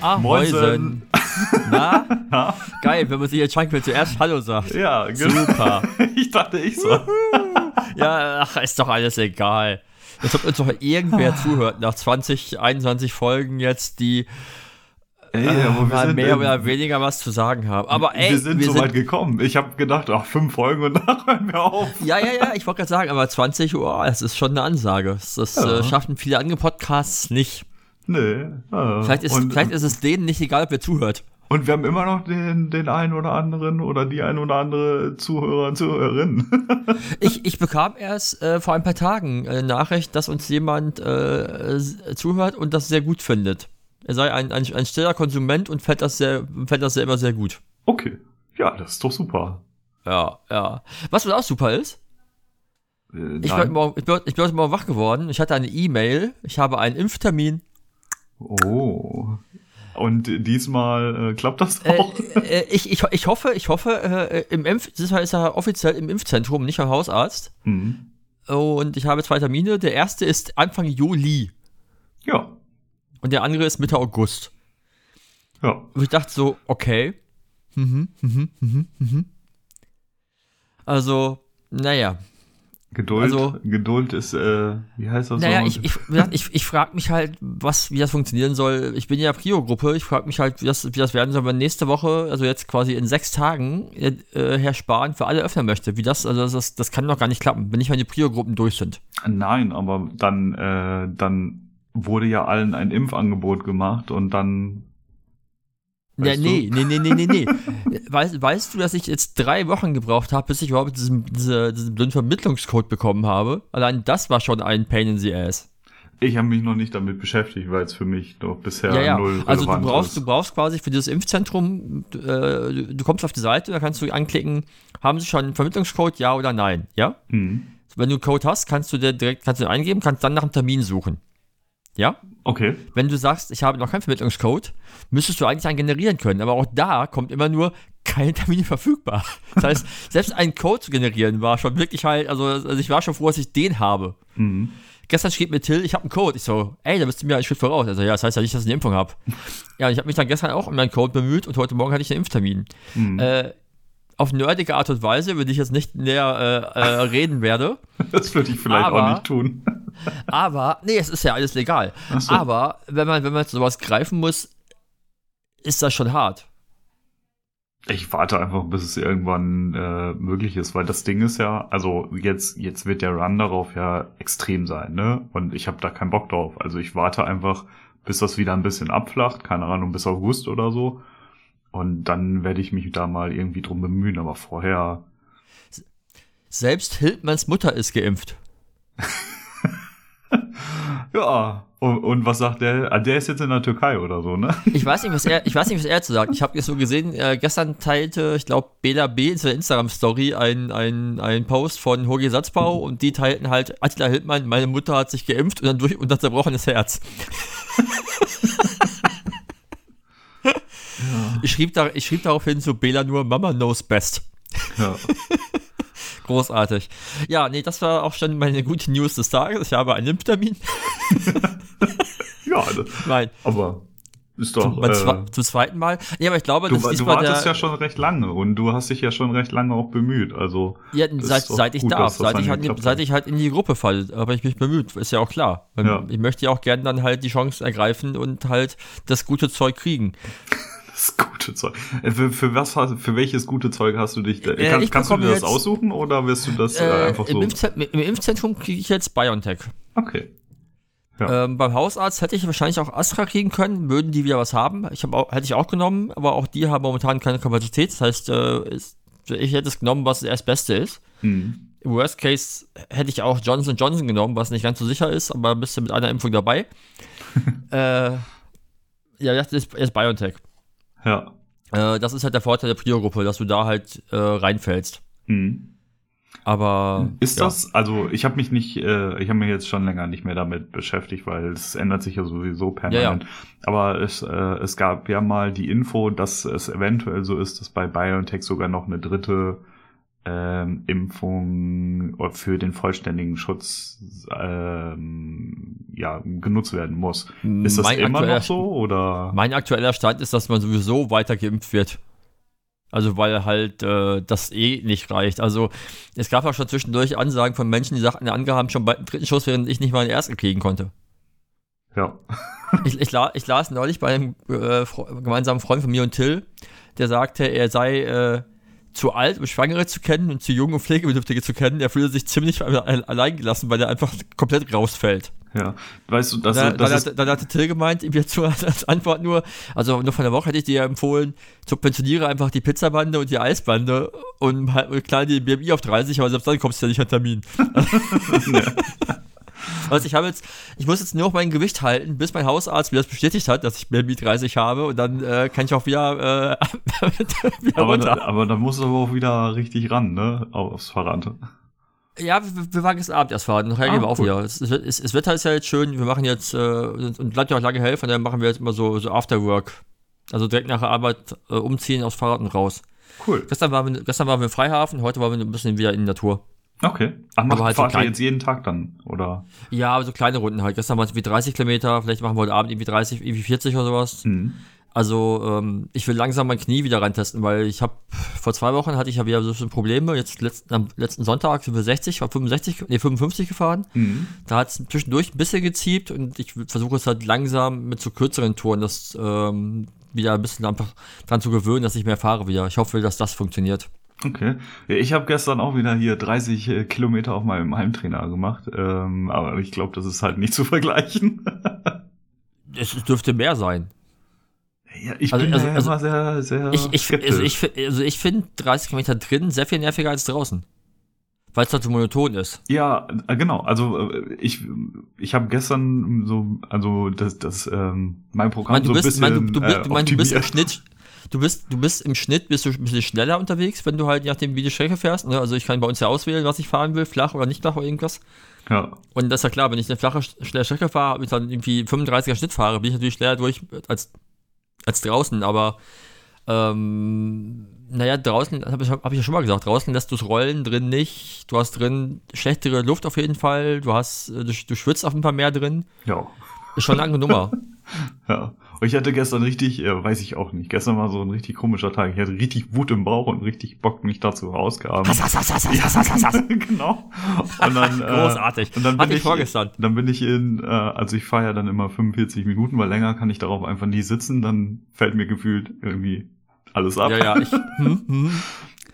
Ahäusen. Na? Ja. Geil, wenn man sich entscheiden will, zuerst Hallo sagt. Ja, genau. Super. ich dachte, ich so. ja, ach, ist doch alles egal. Jetzt ob uns doch irgendwer zuhört nach 20, 21 Folgen jetzt, die Ey, wir sind mehr in- oder weniger was zu sagen haben. Aber ey, wir sind so weit gekommen. Ich habe gedacht, ach, fünf Folgen und dann hören wir auf. Ja, ja, ja, ich wollte gerade sagen, aber 20 Uhr, das ist schon eine Ansage. Das, das Ja. äh, schaffen viele andere Podcasts nicht. Nee. ja. Vielleicht ist, und, vielleicht ist es denen nicht egal, ob wer zuhört. und wir haben immer noch den, den einen oder anderen oder die ein oder andere Zuhörer und Zuhörerin. Ich, ich bekam erst äh, vor ein paar Tagen eine Nachricht, dass uns jemand äh, zuhört und das sehr gut findet. Er sei ein, ein, ein stiller Konsument und fällt das, sehr, fällt das selber sehr gut. okay. Ja, das ist doch super. Ja, ja. Was auch super ist, Äh, ich bin, morgen, ich, bin, ich bin heute Morgen wach geworden, ich hatte eine E-Mail, ich habe einen Impftermin. Oh. Und diesmal äh, klappt das Äh, auch? äh, ich, ich, ich hoffe, ich hoffe, äh, im Impf, das ist ja offiziell im Impfzentrum, nicht am Hausarzt. Hm. Und ich habe zwei Termine. Der erste ist Anfang Juli Ja. und der andere ist Mitte August. Ja. Und ich dachte so, okay. Mhm, mhm, mhm, mhm. Also, naja. Geduld, Also- Geduld ist, äh, wie heißt das? Naja, so? ich, ich, ich, ich frage mich halt, was, wie das funktionieren soll. Ich bin ja Prio-Gruppe. Ich frage mich halt, wie das, wie das werden soll, wenn nächste Woche, also jetzt quasi in sechs Tagen, äh, Herr Spahn für alle öffnen möchte. Wie das, also das, das kann doch gar nicht klappen, wenn nicht mal die Prio-Gruppen durch sind. Nein, aber dann, äh, dann wurde ja allen ein Impfangebot gemacht und dann. Ja, nee, nee, nee, nee, nee, nee. weißt, weißt du, dass ich jetzt drei Wochen gebraucht habe, bis ich überhaupt diesen, diese, diesen blöden Vermittlungscode bekommen habe? Allein das war schon ein Pain in the Ass. Ich habe mich noch nicht damit beschäftigt, weil es für mich doch bisher Ja, ja. null Also du brauchst, ist. du brauchst quasi für dieses Impfzentrum, äh, du du kommst auf die Seite, da kannst du anklicken, haben sie schon einen Vermittlungscode, ja oder nein, ja? Hm. Wenn du einen Code hast, kannst du den direkt, kannst du den eingeben, kannst dann nach einem Termin suchen. Ja? Okay. Wenn du sagst, ich habe noch keinen Vermittlungscode, müsstest du eigentlich einen generieren können. Aber auch da kommt immer nur keine Termine verfügbar. Das heißt, selbst einen Code zu generieren war schon wirklich halt, also, also ich war schon froh, dass ich den habe. Mhm. Gestern schrieb mir Till, ich habe einen Code. Ich so, ey, da bist du mir einen Schritt voraus. Also ja, das heißt ja nicht, dass ich eine Impfung habe. Ja, ich habe mich dann gestern auch um meinen Code bemüht und heute Morgen hatte ich einen Impftermin. Mhm. Äh, auf nerdige Art und Weise, über die ich jetzt nicht näher äh, äh, reden werde. Das würde ich vielleicht Aber- auch nicht tun. Aber, nee, es ist ja alles legal. So. Aber wenn man, wenn man sowas greifen muss, ist das schon hart. Ich warte einfach, bis es irgendwann äh, möglich ist, weil das Ding ist ja, also jetzt, jetzt wird der Run darauf ja extrem sein, ne? Und ich habe da keinen Bock drauf. Also ich warte einfach, bis das wieder ein bisschen abflacht, keine Ahnung, bis August oder so. Und dann werde ich mich da mal irgendwie drum bemühen, aber vorher. Selbst Hildmanns Mutter ist geimpft. Ja. Und, und was sagt der? Ah, der ist jetzt in der Türkei oder so, ne? Ich weiß nicht, was er, ich weiß nicht, was er zu sagt. Ich habe jetzt so gesehen, äh, gestern teilte, ich glaube, Bela B. in seiner Instagram-Story ein, ein, Post von Hogi Satzbau und die teilten halt, Attila Hildmann, meine Mutter hat sich geimpft und dann durch und hat zerbrochenes Herz. Ich, schrieb da, ich schrieb daraufhin zu Bela nur, Mama knows best. Ja. Großartig. Ja, nee, das war auch schon meine gute News des Tages. Ich habe einen Impftermin. Ja, das, Nein, aber ist doch. zum, Äh, zum zweiten Mal. Nee, aber ich glaube, du das du ist diesmal wartest der, ja schon recht lange und du hast dich ja schon recht lange auch bemüht. Also. Ja, seit, seit ich gut, darf, seit ich, halt, geklappt seit ich halt in die Gruppe falle, habe ich mich bemüht, ist ja auch klar. Ähm, Ja. Ich möchte ja auch gerne dann halt die Chance ergreifen und halt das gute Zeug kriegen. Das gute Zeug. Äh, Für, für was für welches gute Zeug hast du dich da, Äh, kann, ich kannst du dir das aussuchen oder wirst du das äh, Äh, einfach im, so? Impfzentrum, Im Impfzentrum kriege ich jetzt BioNTech. Okay. Ja. Ähm, beim Hausarzt hätte ich wahrscheinlich auch Astra kriegen können, würden die wieder was haben. Ich hab auch, hätte ich auch genommen, aber auch die haben momentan keine Kapazität. Das heißt, äh, ist, ich hätte es genommen, was das Beste ist. Hm. Im Worst Case hätte ich auch Johnson Johnson genommen, was nicht ganz so sicher ist, aber bist du mit einer Impfung dabei. äh, Ja, das ist, ist BioNTech. Ja. Äh, das ist halt der Vorteil der Prio-Gruppe, dass du da halt äh, reinfällst. Hm. Aber Ist ja. das, also ich habe mich nicht, äh, ich habe mich jetzt schon länger nicht mehr damit beschäftigt, weil es ändert sich ja sowieso permanent. Aber es, äh, es gab ja mal die Info, dass es eventuell so ist, dass bei BioNTech sogar noch eine dritte ähm, Impfung für den vollständigen Schutz ähm, ja, genutzt werden muss. Ist das Mein immer noch so oder? Mein aktueller Stand ist, dass man sowieso weiter geimpft wird. Also weil halt äh, das eh nicht reicht. Also es gab auch schon zwischendurch Ansagen von Menschen, die sagten, andere haben schon bald einen dritten Schuss, während ich nicht mal den ersten kriegen konnte. Ja. Ich, ich, la, ich las neulich bei einem äh, gemeinsamen Freund von mir und Till, der sagte, er sei äh, zu alt, um Schwangere zu kennen und zu jung, um Pflegebedürftige zu kennen. Er fühle sich ziemlich alle- allein gelassen, weil er einfach komplett rausfällt. Ja. Weißt du, das, Da, das dann, ist, hat, dann hatte Till gemeint, ihm jetzt als als Antwort nur, also nur von der Woche hätte ich dir empfohlen, subventioniere einfach die Pizzabande und die Eisbande und halt und klar die BMI auf 30, aber selbst dann kommst du ja nicht an Termin. Also ich habe jetzt, ich muss jetzt nur noch mein Gewicht halten, bis mein Hausarzt mir das bestätigt hat, dass ich BMI 30 habe und dann äh, kann ich auch wieder, äh, wieder aber, runter. da, aber da musst du aber auch wieder richtig ran, ne? Aufs Fahrrad. Ja, wir, wir waren gestern Abend erst fahren. Nachher Ah, gehen wir auch cool. wieder. Es, es, es Wetter ist ja jetzt schön. Wir machen jetzt, äh, und bleibt ja auch lange hell, von daher machen wir jetzt immer so, so Afterwork. Also direkt nach der Arbeit äh, umziehen aufs Fahrrad und raus. Cool. Gestern waren wir, gestern waren wir im Freihafen, heute waren wir ein bisschen wieder in der Natur. Okay. Ach, macht, Aber halt so fahrt ihr klein- jetzt jeden Tag dann, oder? Ja, aber so kleine Runden halt. Gestern waren es irgendwie 30 Kilometer, vielleicht machen wir heute Abend irgendwie 30, irgendwie 40 oder sowas. Hm. Also ähm, ich will langsam mein Knie wieder rantesten, weil ich habe vor zwei Wochen hatte ich ja wieder so ein bisschen Probleme. Jetzt letzten, am letzten Sonntag sind wir 60, war 65, nee 55 gefahren. Hm. Da hat es zwischendurch ein bisschen geziebt und ich versuche es halt langsam mit so kürzeren Touren das ähm, wieder ein bisschen einfach dran zu gewöhnen, dass ich mehr fahre wieder. Ich hoffe, dass das funktioniert. Okay. Ich habe gestern auch wieder hier 30 äh, Kilometer auf meinem Heimtrainer gemacht, ähm, aber ich glaube, das ist halt nicht zu vergleichen. Es dürfte mehr sein. Ja, ich Also- bin also- also- immer sehr, sehr Ich, ich, skeptisch. also ich, also ich finde 30 Kilometer drin sehr viel nerviger als draußen. Weil es halt so monoton ist. Ja, äh, genau. Also äh, ich ich habe gestern so also das das ähm, mein Ich Programm meine, du, so ein bist, ich bisschen mein, du, du, äh, ich mein, du bist im. Schnitt, du bist, du bist im Schnitt bist du ein bisschen schneller unterwegs, wenn du halt je nachdem, wie die Strecke fährst. Ne? Also ich kann bei uns ja auswählen, was ich fahren will, flach oder nicht flach oder irgendwas. Ja, Und das ist ja klar, wenn ich eine flache, schnelle Strecke fahre und dann irgendwie 35er Schnitt fahre, bin ich natürlich schneller durch als, als draußen, aber ähm, naja, draußen, habe ich, hab ich ja schon mal gesagt, draußen lässt du es rollen, drin nicht. Du hast drin schlechtere Luft auf jeden Fall, du hast, äh, du, du schwitzt auf jeden Fall mehr drin. ja, Ist schon eine lange Nummer. ja. Und ich hatte gestern richtig, äh, weiß ich auch nicht, gestern war so ein richtig komischer Tag. Ich hatte richtig Wut im Bauch und richtig Bock, mich dazu ausgaben. Hass, hass, hass, hass, hass, hass, hass, hass. genau. Und dann, äh, Großartig. Und dann bin ich, ich vorgestern. Dann bin ich in, äh, also ich fahre ja dann immer 45 Minuten, weil länger kann ich darauf einfach nie sitzen, dann fällt mir gefühlt irgendwie alles ab. Ja, ja, ich, hm, hm.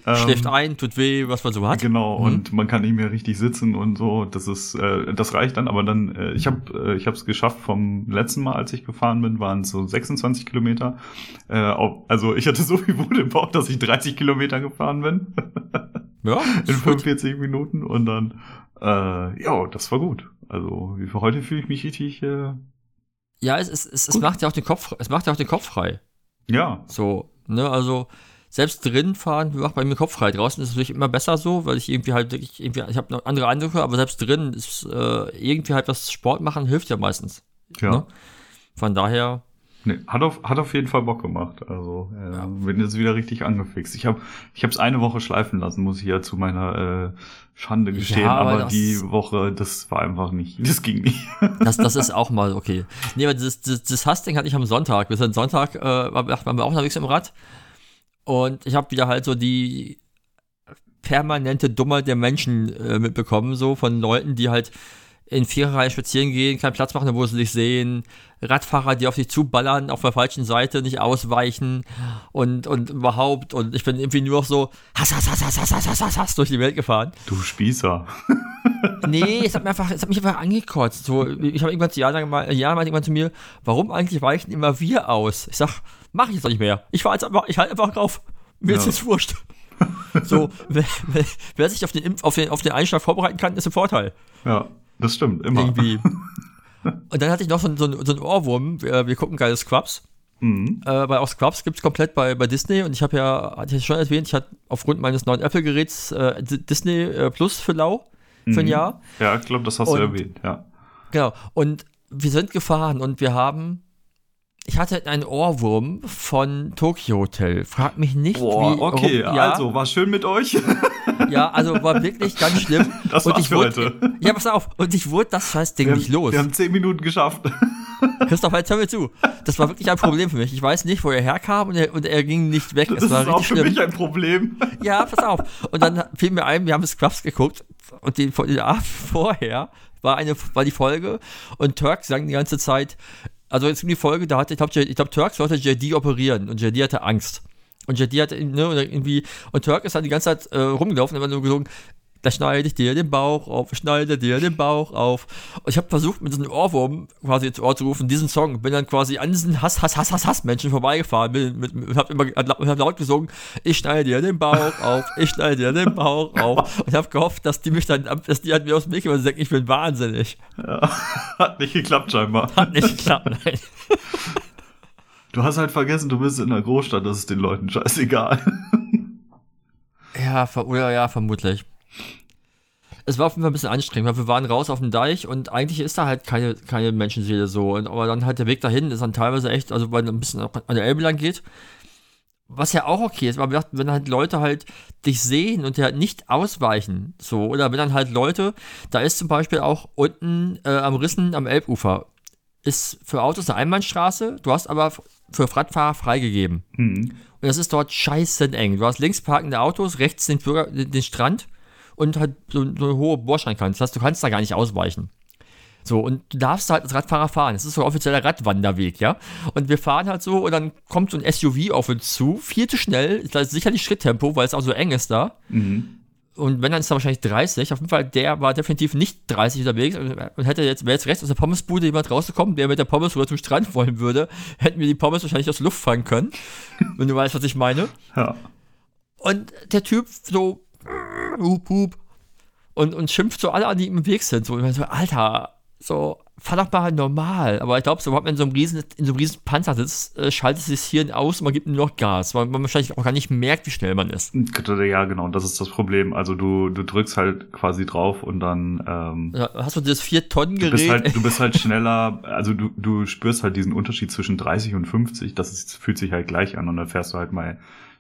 Ähm, schläft ein, tut weh, was man so hat. Genau, Mhm. und man kann nicht mehr richtig sitzen und so. Das ist, äh, das reicht dann. Aber dann, äh, ich habe, äh, ich es geschafft. Vom letzten Mal, als ich gefahren bin, waren es so 26 Kilometer. Äh, auf, also ich hatte so viel Wut im Bauch, dass ich 30 Kilometer gefahren bin Ja, in ist gut. 45 Minuten und dann, äh, ja, das war gut. Also wie für heute fühle ich mich richtig, äh, ja es, es, es, es macht ja auch den Kopf, es macht ja auch den Kopf frei. ja, So, ne, also selbst drin fahren macht bei mir Kopf frei. Draußen ist es natürlich immer besser so, weil ich irgendwie halt wirklich, irgendwie, ich habe noch andere Eindrücke, aber selbst drin ist äh, irgendwie halt was Sport machen hilft ja meistens. ja. Ne? Von daher, Nee, hat auf, hat auf jeden Fall Bock gemacht. Also äh, Ja. bin jetzt wieder richtig angefixt. Ich habe ich habe es eine Woche schleifen lassen, muss ich ja zu meiner äh, Schande gestehen. Ja, aber aber die Woche, das war einfach nicht, das ging nicht. das, das ist auch mal okay. Nee, aber das, das, das Hustling hatte ich am Sonntag. Wir sind Sonntag, äh, waren wir waren wir auch unterwegs im Rad. Und ich habe wieder halt so die permanente Dummheit der Menschen äh, mitbekommen, so von Leuten, die halt in Viererreihen spazieren gehen, keinen Platz machen, wo sie sich sehen, Radfahrer, die auf dich zuballern, auf der falschen Seite nicht ausweichen und, und überhaupt. Und ich bin irgendwie nur noch so Hass, Hass, Hass, Hass, Hass, Hass, Hass, Hass durch die Welt gefahren. Du Spießer. nee, es hat, mir einfach, es hat mich einfach angekotzt. So, ich habe irgendwann zu Jana mal, Jana mal irgendwann zu mir, warum eigentlich weichen immer wir aus? Ich sage, mach ich jetzt nicht mehr. Ich fahr jetzt einfach, ich halt einfach drauf. Mir ist Ja. jetzt wurscht. So, wer, wer, wer sich auf den, Impf, auf, den, auf den Einschlag vorbereiten kann, ist ein Vorteil. Ja, das stimmt, immer. Irgendwie. Und dann hatte ich noch so, so, so einen Ohrwurm. Wir, wir gucken geile Scrubs. Mhm. Äh, bei auch Scrubs gibt es komplett bei, bei Disney und ich habe ja, hatte ich schon erwähnt, ich hatte aufgrund meines neuen Apple-Geräts äh, Disney äh, Plus für lau für ein mhm. Jahr. Ja, ich glaube, das hast und, du erwähnt, ja. Genau. Und wir sind gefahren und wir haben ich hatte einen Ohrwurm von Tokyo Hotel. Frag mich nicht, Boah, wie. Okay, warum, ja, also war schön mit euch. Ja, also war wirklich ganz schlimm. Das war's für heute. Ja, pass auf. Und ich wurde das scheiß Ding nicht los. Wir haben zehn Minuten geschafft. Christoph, jetzt hör mir zu. Das war wirklich ein Problem für mich. Ich weiß nicht, wo er herkam und er, und er ging nicht weg. Das es war ist auch für schlimm. mich ein Problem. Ja, pass auf. Und dann fiel mir ein, wir haben Scrubs geguckt und den, den Abend vorher war, eine, war die Folge und Turk sang die ganze Zeit, also jetzt in die Folge, da hatte, ich glaube, ich glaub, Turk sollte JD operieren und JD hatte Angst. Und JD hatte, ne, irgendwie, und Turk ist dann die ganze Zeit äh, rumgelaufen und hat nur gesungen, da schneide ich dir den Bauch auf, schneide dir den Bauch auf. Und ich habe versucht, mit so einem Ohrwurm quasi ins Ohr zu rufen, diesen Song. Bin dann quasi an diesen Hass, Hass, Hass, Hass, Hass Menschen vorbeigefahren bin, mit, mit, hab immer hab laut gesungen, ich schneide dir den Bauch auf, ich schneide dir den Bauch auf. Und habe gehofft, dass die mich dann, dass die halt mir aus dem Weg gehen, denken, ich bin wahnsinnig. Ja, hat nicht geklappt scheinbar. Hat nicht geklappt, nein. Du hast halt vergessen, du bist in einer Großstadt, das ist den Leuten scheißegal. Ja, ver oder ja, vermutlich es war auf jeden Fall ein bisschen anstrengend, weil wir waren raus auf dem Deich und eigentlich ist da halt keine, keine Menschenseele so. Und, aber dann halt der Weg dahin ist dann teilweise echt, also weil ein bisschen an der Elbe lang geht. Was ja auch okay ist, aber wenn halt Leute halt dich sehen und dir halt nicht ausweichen, so, oder wenn dann halt Leute, da ist zum Beispiel auch unten äh, am Rissen am Elbufer, ist für Autos eine Einbahnstraße, du hast aber für Radfahrer freigegeben. Mhm. Und das ist dort scheiße eng. Du hast links parkende Autos, rechts den, Bürger, den Strand und halt so, so eine hohe Bordsteinkante. Das heißt, du kannst da gar nicht ausweichen. So, und du darfst halt als Radfahrer fahren. Das ist so ein offizieller Radwanderweg, ja. Und wir fahren halt so und dann kommt so ein SUV auf uns zu, viel zu schnell. Da ist sicherlich Schritttempo, weil es auch so eng ist da. Mhm. Und wenn, dann ist er wahrscheinlich 30. Auf jeden Fall, der war definitiv nicht 30 unterwegs und hätte jetzt, wäre jetzt rechts aus der Pommesbude jemand rausgekommen, der mit der Pommes rüber zum Strand wollen würde, hätten wir die Pommes wahrscheinlich aus der Luft fangen können. wenn du weißt, was ich meine. Ja. Und der Typ so hup, hup, und, und schimpft so alle an, die im Weg sind. So, so Alter, so, fahr doch mal normal. Aber ich glaube, sobald man in so einem riesen, in so einem riesen Panzer sitzt, äh, schaltet es sich hier aus und man gibt nur noch Gas, weil man wahrscheinlich auch gar nicht merkt, wie schnell man ist. Ja, genau, das ist das Problem. Also du, du drückst halt quasi drauf und dann ähm, ja, hast du das 4 Tonnen Gerät. Du bist halt, du bist halt schneller, also du, du spürst halt diesen Unterschied zwischen 30 und 50, das ist, fühlt sich halt gleich an und dann fährst du halt mal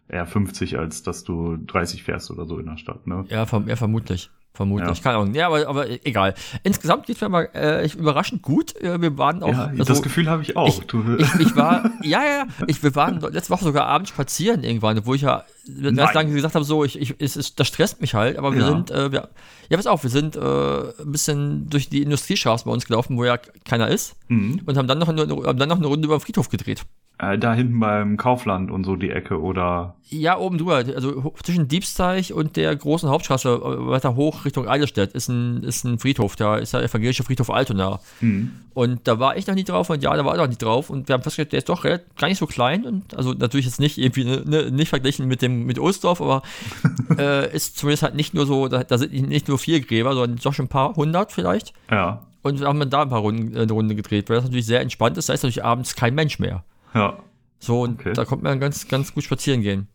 eher 50, als dass du 30 fährst oder so in der Stadt, ne? Ja, verm ja vermutlich. Vermutlich, ja. keine Ahnung. Ja, aber, aber egal. Insgesamt geht es mir mal äh, überraschend gut. Äh, wir waren auch. Ja, also, das Gefühl habe ich auch. Ich, ich, ich, war, ja, ja, ich, wir waren letzte Woche sogar abends spazieren irgendwann, wo ich ja ganz lange gesagt habe, so, ich, ich, es ist, das stresst mich halt, aber wir ja. sind, äh, wir, ja, pass auf, wir sind äh, ein bisschen durch die Industriestraße bei uns gelaufen, wo ja keiner ist, mhm. und haben dann, noch eine, haben dann noch eine Runde über den Friedhof gedreht. Äh, da hinten beim Kaufland und so die Ecke, oder? Ja, oben drüber. Also zwischen Diebsteich und der großen Hauptstraße äh, weiter hoch Richtung Eidelstedt ist ein, ist ein Friedhof. Da ist der evangelische Friedhof Altona. Mhm. Und da war ich noch nie drauf und ja, da war er noch nie drauf. Und wir haben festgestellt, der ist doch gar nicht so klein. Und also natürlich jetzt nicht irgendwie ne, ne, nicht verglichen mit dem mit Ohlsdorf, aber äh, ist zumindest halt nicht nur so, da, da, sind nicht nur vier Gräber, sondern doch schon ein paar hundert vielleicht. Ja. Und wir haben da ein paar Runden, eine Runde gedreht, weil das natürlich sehr entspannt ist. Da ist natürlich abends kein Mensch mehr. Ja. So, und okay. da kommt man ganz, ganz gut spazieren gehen.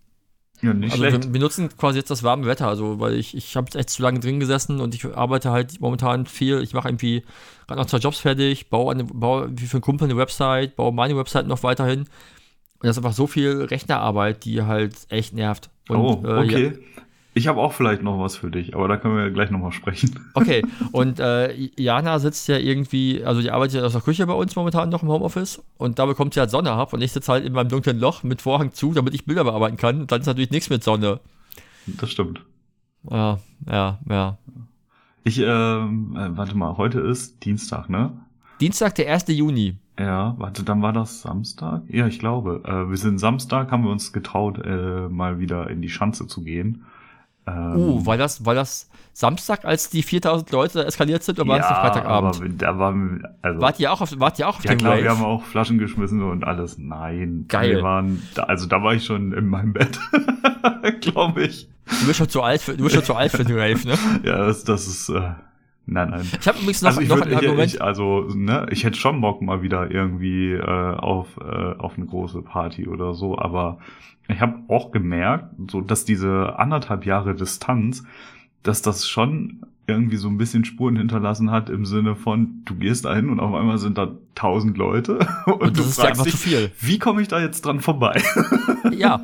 Ja, nicht also schlecht. Wir, wir, nutzen quasi jetzt das warme Wetter, also weil ich, ich habe echt zu lange drin gesessen und ich arbeite halt momentan viel. Ich mache irgendwie gerade noch zwei Jobs fertig, baue, eine, baue wie für einen Kumpel eine Website, baue meine Website noch weiterhin. Und das ist einfach so viel Rechnerarbeit, die halt echt nervt. Und, oh, okay. Äh, ja, ich habe auch vielleicht noch was für dich, aber da können wir gleich nochmal sprechen. Okay, und äh, Jana sitzt ja irgendwie, also die arbeitet ja aus der Küche bei uns momentan noch im Homeoffice und da bekommt sie halt Sonne ab und ich sitze halt in meinem dunklen Loch mit Vorhang zu, damit ich Bilder bearbeiten kann und dann ist natürlich nichts mit Sonne. Das stimmt. Ja, ja, ja. Ich, ähm, äh, warte mal, heute ist Dienstag, ne? Dienstag, der 1. Juni. Ja, warte, dann war das Samstag? Ja, ich glaube. Äh, wir sind Samstag, haben wir uns getraut, äh, mal wieder in die Schanze zu gehen. Ähm, uh, war das, war das Samstag, als die 4000 Leute eskaliert sind, oder war ja, das Freitagabend? Aber da war, also, wart ihr auch auf, wart ihr auch auf ja, klar, wir haben auch Flaschen geschmissen und alles. Nein. Geil. Wir waren, da, also da war ich schon in meinem Bett. Glaube ich. Du bist schon zu alt für, du bist schon zu alt für den Rave, ne? Ja, das, das ist, äh, Nein, nein. Ich habe übrigens noch, also ich noch würd, ein Argument. Ich, also, ne, ich hätte schon Bock mal wieder irgendwie äh, auf, äh, auf eine große Party oder so, aber ich habe auch gemerkt, so dass diese anderthalb Jahre Distanz, dass das schon irgendwie so ein bisschen Spuren hinterlassen hat im Sinne von, du gehst da hin und auf einmal sind da tausend Leute und, und das du fragst einfach dich, zu viel. wie komme ich da jetzt dran vorbei? ja,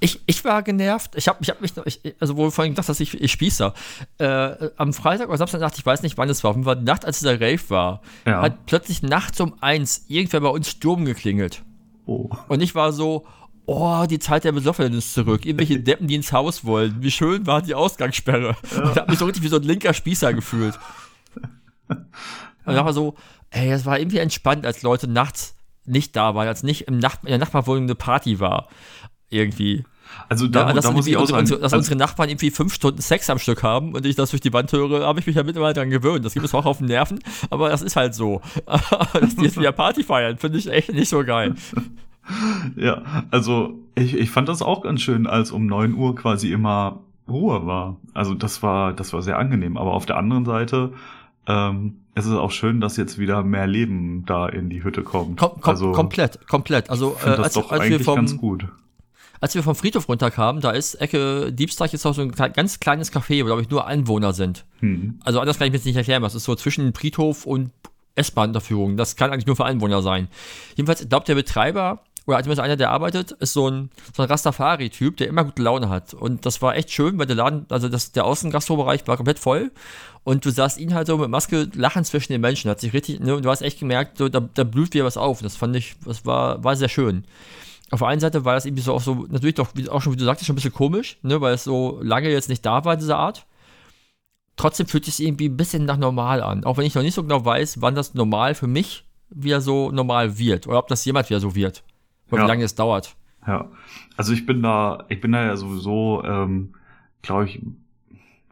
ich, ich war genervt. Ich habe ich hab mich, ich, also wo du vorhin gesagt hast, ich, ich spieße. Äh, am Freitag oder Samstag Nacht, ich weiß nicht, wann es war, auf jeden Fall die Nacht, als dieser Rave war, Ja. hat plötzlich nachts um eins irgendwer bei uns Sturm geklingelt. oh. Und ich war so, oh, die Zeit der Besoffenen ist zurück. Irgendwelche Deppen, die ins Haus wollen. Wie schön war die Ausgangssperre. Und ich habe mich so richtig wie so ein linker Spießer gefühlt. Und ich war so, ey, es war irgendwie entspannt, als Leute nachts nicht da waren, als nicht im Nacht in der Nachbarwohnung eine Party war. Irgendwie. Also da, Ja, dass, da muss ich auch unsere, sagen, unsere, dass also- unsere Nachbarn irgendwie fünf Stunden Sex am Stück haben und ich das durch die Wand höre, habe ich mich ja mittlerweile dran gewöhnt. Das gibt es auch auf den Nerven, aber das ist halt so. dass die jetzt wieder Party feiern, finde ich echt nicht so geil. Ja, also ich, ich fand das auch ganz schön, als um 9 Uhr quasi immer Ruhe war. Also das war, das war sehr angenehm. Aber auf der anderen Seite ähm, es ist auch schön, dass jetzt wieder mehr Leben da in die Hütte kommt. Kom kom also komplett, komplett. Also äh, das als, als, wir vom, ganz gut. als wir vom Friedhof runterkamen, da ist Ecke Diebstadt jetzt auch so ein ganz kleines Café, wo glaube ich nur Einwohner sind. Hm. Also anders kann ich mir jetzt nicht erklären, was ist so zwischen Friedhof und S-Bahn-Unterführung. Das kann eigentlich nur für Einwohner sein. Jedenfalls glaubt der Betreiber, oder zumindest einer, der arbeitet, ist so ein, so ein Rastafari-Typ, der immer gute Laune hat. Und das war echt schön, weil der Laden, also das, der Außengastrobereich war komplett voll. Und du sahst ihn halt so mit Maske lachen zwischen den Menschen. Hat sich richtig, ne, und du hast echt gemerkt, so, da, da blüht wieder was auf. Das fand ich, das war, war sehr schön. Auf der einen Seite war das irgendwie so auch so, natürlich doch, auch schon, wie du sagtest, schon ein bisschen komisch, ne, weil es so lange jetzt nicht da war, diese Art. Trotzdem fühlt es sich irgendwie ein bisschen nach normal an. Auch wenn ich noch nicht so genau weiß, wann das normal für mich wieder so normal wird. Oder ob das jemand wieder so wird. Oder Ja. wie lange es dauert. Ja, also ich bin da, ich bin da ja sowieso, ähm, glaube ich,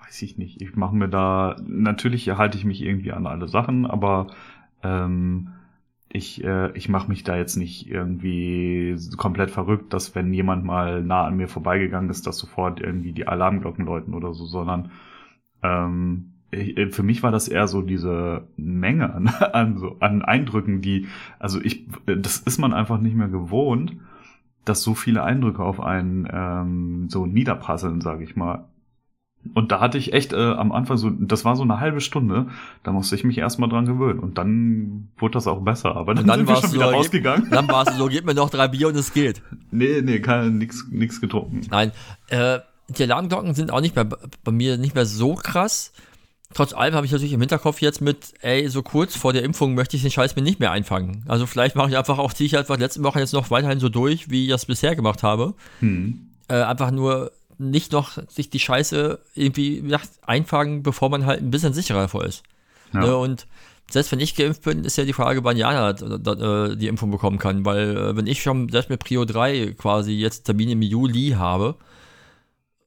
weiß ich nicht. Ich mache mir da, natürlich halte ich mich irgendwie an alle Sachen, aber ähm, ich, äh, ich mache mich da jetzt nicht irgendwie komplett verrückt, dass wenn jemand mal nah an mir vorbeigegangen ist, dass sofort irgendwie die Alarmglocken läuten oder so, sondern ähm, ich, für mich war das eher so diese Menge an, an, so, an Eindrücken, die, also ich, das ist man einfach nicht mehr gewohnt, dass so viele Eindrücke auf einen ähm, so niederprasseln, sage ich mal. Und da hatte ich echt äh, am Anfang so, das war so eine halbe Stunde, da musste ich mich erstmal dran gewöhnen. Und dann wurde das auch besser. Aber dann, Und dann sind wir schon wieder so, rausgegangen. Dann war es so, gib mir noch drei Bier und es geht. Nee, nee, kein, nix, nix getrunken. Nein, äh, die Alarmglocken sind auch nicht mehr bei mir nicht mehr so krass. Trotz allem habe ich natürlich im Hinterkopf jetzt mit, ey, so kurz vor der Impfung möchte ich den Scheiß mir nicht mehr einfangen. Also vielleicht mache ich einfach auch, ziehe ich einfach letzte Woche jetzt noch weiterhin so durch, wie ich das bisher gemacht habe. Hm. Äh, einfach nur nicht noch sich die Scheiße irgendwie einfangen, bevor man halt ein bisschen sicherer davor ist. Ja. Ne? Und selbst wenn ich geimpft bin, ist ja die Frage, wann Jana äh, die Impfung bekommen kann. Weil äh, wenn ich schon selbst mit Prio 3 quasi jetzt Termin im Juli habe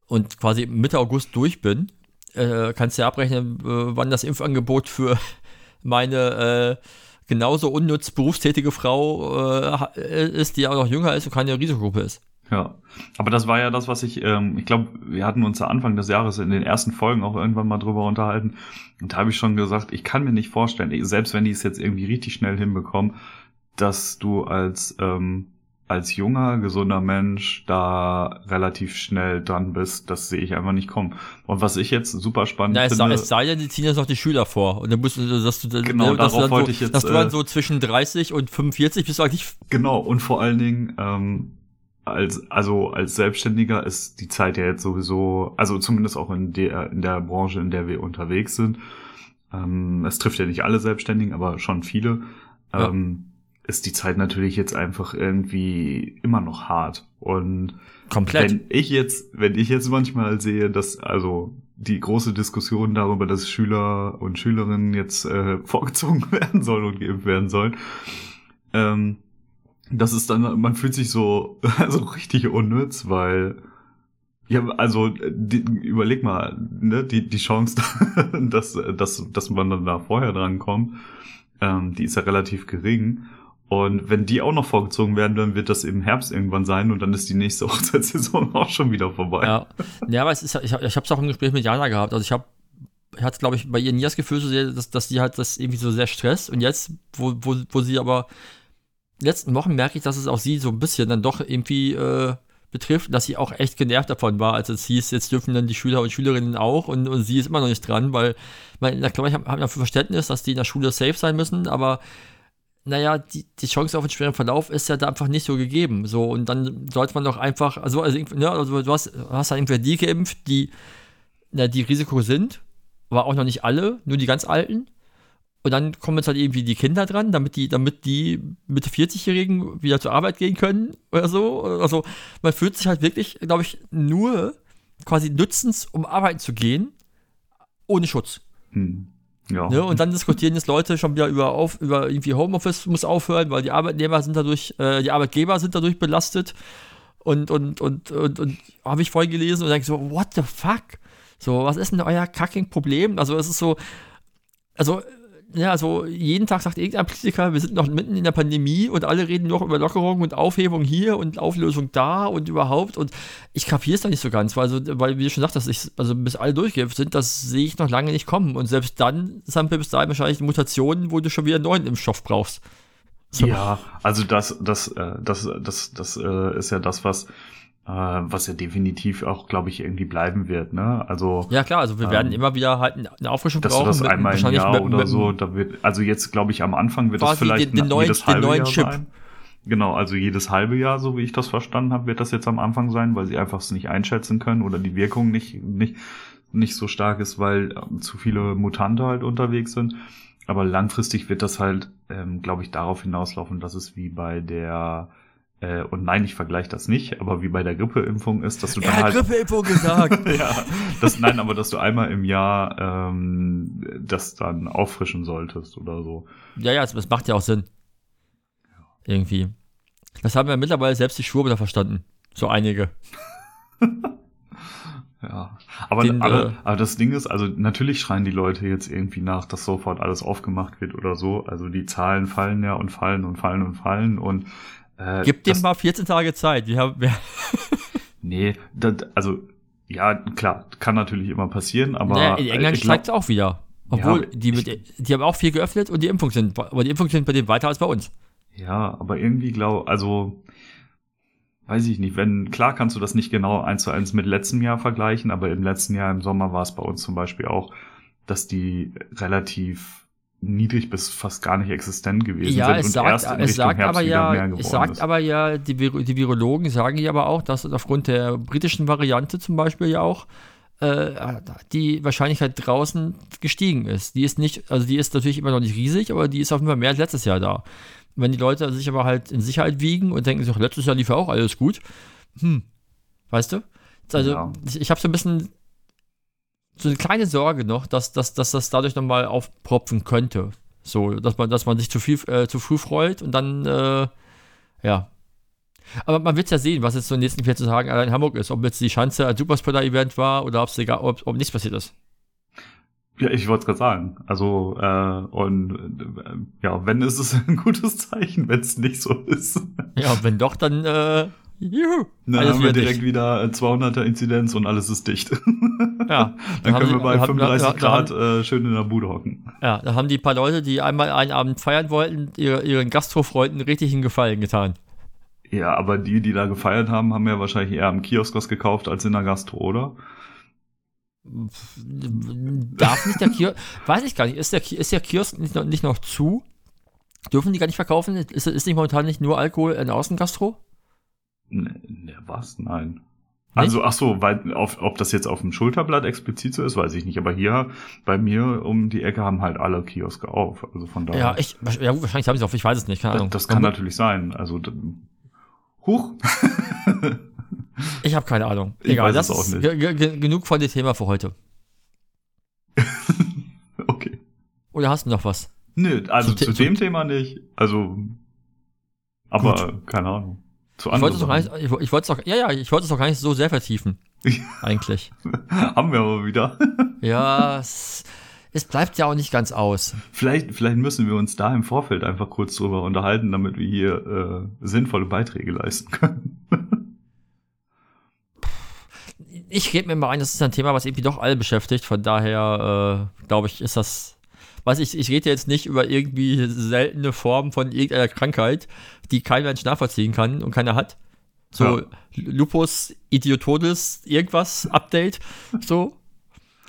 und quasi Mitte August durch bin, äh, kannst ja abrechnen, äh, wann das Impfangebot für meine äh, genauso unnütz berufstätige Frau äh, ist, die auch noch jünger ist und keine Risikogruppe ist. Ja, aber das war ja das, was ich, ähm, ich glaube, wir hatten uns ja Anfang des Jahres in den ersten Folgen auch irgendwann mal drüber unterhalten. Und da habe ich schon gesagt, ich kann mir nicht vorstellen, selbst wenn die es jetzt irgendwie richtig schnell hinbekommen, dass du als, ähm, als junger, gesunder Mensch da relativ schnell dran bist. Das sehe ich einfach nicht kommen. Und was ich jetzt super spannend Na, es, sei, finde. es sei denn, die ziehen jetzt noch die Schüler vor. Und dann musst du, dass du, dann- Genau, dass du darauf dann wollte so, ich jetzt, dass du dann äh, so zwischen 30 und 45 bist du eigentlich Genau, und vor allen Dingen, ähm, als, also als Selbstständiger ist die Zeit ja jetzt sowieso, also zumindest auch in der, in der Branche, in der wir unterwegs sind. Ähm, es trifft ja nicht alle Selbstständigen, aber schon viele. Ja. Ähm, ist die Zeit natürlich jetzt einfach irgendwie immer noch hart. Und komplett. wenn ich jetzt, wenn ich jetzt manchmal sehe, dass also die große Diskussion darüber, dass Schüler und Schülerinnen jetzt äh, vorgezogen werden sollen und geimpft werden sollen, ähm, das ist dann, man fühlt sich so, so richtig unnütz, weil ja, also die, überleg mal, ne, die, die Chance, dass, dass, dass man dann da vorher dran kommt, ähm, die ist ja relativ gering. Und wenn die auch noch vorgezogen werden, dann wird das im Herbst irgendwann sein und dann ist die nächste Hochzeitssaison auch schon wieder vorbei. Ja. ja, aber es ist, ich, ich habe es auch im Gespräch mit Jana gehabt. Also ich habe ich hatte, glaube ich, bei ihr nie das Gefühl, so sehr, dass, dass sie halt das irgendwie so sehr stresst. Und jetzt, wo, wo, wo sie aber letzten Wochen merke ich, dass es auch sie so ein bisschen dann doch irgendwie äh, betrifft, dass sie auch echt genervt davon war, als es hieß, jetzt dürfen dann die Schüler und Schülerinnen auch und, und sie ist immer noch nicht dran, weil, na klar, ich habe hab dafür Verständnis, dass die in der Schule safe sein müssen, aber naja, die, die Chance auf einen schweren Verlauf ist ja da einfach nicht so gegeben. So, und dann sollte man doch einfach, also, also, ne, also du hast, hast ja irgendwer die geimpft, die, na, die Risiko sind, aber auch noch nicht alle, nur die ganz Alten. Und dann kommen jetzt halt irgendwie die Kinder dran, damit die, damit die Mitte 40-Jährigen wieder zur Arbeit gehen können oder so. Also man fühlt sich halt wirklich, glaube ich, nur quasi nützens, um arbeiten zu gehen, ohne Schutz. Hm. Ja. Ne? Und dann diskutieren jetzt Leute schon wieder über, auf, über irgendwie Homeoffice muss aufhören, weil die Arbeitnehmer sind dadurch, äh, die Arbeitgeber sind dadurch belastet. Und, und, und, und, und habe ich voll gelesen und denke so, what the fuck? So, was ist denn euer kacking Problem? Also es ist so, also ja, also jeden Tag sagt irgendein Politiker, wir sind noch mitten in der Pandemie und alle reden noch über Lockerung und Aufhebung hier und Auflösung da und überhaupt. Und ich kapiere es da nicht so ganz, weil, also, weil wie du schon sagst, ich, also bis alle durchgeimpft sind, das sehe ich noch lange nicht kommen. Und selbst dann wir bis dahin wahrscheinlich Mutationen, wo du schon wieder einen neuen Impfstoff brauchst. So. Ja, also das, das, äh, das, das, das, das äh, ist ja das, was was ja definitiv auch, glaube ich, irgendwie bleiben wird. Ne? Also ja klar, also wir ähm, werden immer wieder halt eine Auffrischung dass brauchen. Dass du das einmal im Jahr mit, oder mit, so, da wird, also jetzt glaube ich am Anfang wird das vielleicht den, den neuen, jedes halbe Jahr Chip. sein. Genau, also jedes halbe Jahr, so wie ich das verstanden habe, wird das jetzt am Anfang sein, weil sie einfach es nicht einschätzen können oder die Wirkung nicht nicht nicht so stark ist, weil ähm, zu viele Mutante halt unterwegs sind. Aber langfristig wird das halt, ähm, glaube ich, darauf hinauslaufen, dass es wie bei der äh, und nein, ich vergleiche das nicht, aber wie bei der Grippeimpfung ist, dass du dann ja, halt. Grippeimpfung gesagt. ja, das, nein, aber dass du einmal im Jahr ähm, das dann auffrischen solltest oder so. Ja, ja, das macht ja auch Sinn. Irgendwie. Das haben ja mittlerweile selbst die Schwurbler verstanden. So einige. ja. Aber, Den, aber, äh, aber das Ding ist, also natürlich schreien die Leute jetzt irgendwie nach, dass sofort alles aufgemacht wird oder so. Also die Zahlen fallen ja und fallen und fallen und fallen und äh, Gib dem mal 14 Tage Zeit. Wir haben, wir nee, das, also ja, klar, kann natürlich immer passieren, aber. Naja, in England steigt es auch wieder. Obwohl, ja, die, mit, die haben auch viel geöffnet und die Impfungen sind, aber die Impfungen sind bei denen weiter als bei uns. Ja, aber irgendwie glaube, also, weiß ich nicht, wenn, klar kannst du das nicht genau eins zu eins mit letztem Jahr vergleichen, aber im letzten Jahr im Sommer war es bei uns zum Beispiel auch, dass die relativ niedrig bis fast gar nicht existent gewesen ja, sind es und sagt, erst in es sagt Herbst aber ja, es sagt ist. aber ja, die, Vir die Virologen sagen ja aber auch, dass aufgrund der britischen Variante zum Beispiel ja auch äh, die Wahrscheinlichkeit draußen gestiegen ist. Die ist nicht, also die ist natürlich immer noch nicht riesig, aber die ist auf jeden Fall mehr als letztes Jahr da. Wenn die Leute sich aber halt in Sicherheit wiegen und denken sich, letztes Jahr lief ja auch alles gut, hm, weißt du? Also ja. ich, ich habe so ein bisschen so eine kleine Sorge noch, dass, dass, dass das dadurch nochmal aufpropfen könnte. So, dass man, dass man sich zu viel, äh, zu früh freut und dann, äh, ja. Aber man wird ja sehen, was jetzt so in den nächsten 14 Tagen allein in Hamburg ist. Ob jetzt die Chance ein Superspreader-Event war oder egal, ob, ob nichts passiert ist. Ja, ich wollte es gerade sagen. Also, äh, und äh, ja, wenn ist es ein gutes Zeichen, wenn es nicht so ist. Ja, wenn doch, dann äh, Juhu. Dann haben wir direkt dicht. wieder 200er Inzidenz und alles ist dicht. Ja. dann, können wir bei 35 haben, Grad haben, äh, schön in der Bude hocken. Ja, da haben die paar Leute, die einmal einen Abend feiern wollten, ihre, ihren Gastrofreunden richtig einen Gefallen getan. Ja, aber die, die da gefeiert haben, haben ja wahrscheinlich eher am Kiosk was gekauft als in der Gastro, oder? Darf nicht der Kiosk, weiß ich gar nicht, ist der, ist der Kiosk nicht noch, nicht noch zu? Dürfen die gar nicht verkaufen? Ist, ist nicht momentan nicht nur Alkohol in Außengastro? Ne, was? Nein. Also, ach so, weil, auf, ob das jetzt auf dem Schulterblatt explizit so ist, weiß ich nicht. Aber hier bei mir um die Ecke haben halt alle Kioske auf. Also von daher. Ja, ich, ja, wahrscheinlich haben sie auch, ich weiß es nicht, keine Ahnung. Das, das kann natürlich sein. Also, huch. ich habe keine Ahnung. Egal, das ist genug von dem Thema für heute. okay. Oder hast du noch was? Nö, also zu, zu dem Thema nicht. Also, aber Gut. keine Ahnung zu ich wollte es doch gar nicht, ich, ich wollte es doch, ja, ja, ich wollte es doch gar nicht so sehr vertiefen. eigentlich. Haben wir aber wieder. ja, es, es, bleibt ja auch nicht ganz aus. Vielleicht, vielleicht müssen wir uns da im Vorfeld einfach kurz drüber unterhalten, damit wir hier äh, sinnvolle Beiträge leisten können. ich rede mir mal ein, das ist ein Thema, was irgendwie doch alle beschäftigt. Von daher, äh, glaube ich, ist das. Weiß ich, ich rede jetzt nicht über irgendwie seltene Formen von irgendeiner Krankheit, die kein Mensch nachvollziehen kann und keiner hat. So Ja. Lupus, Idiotodes, irgendwas, Update. So.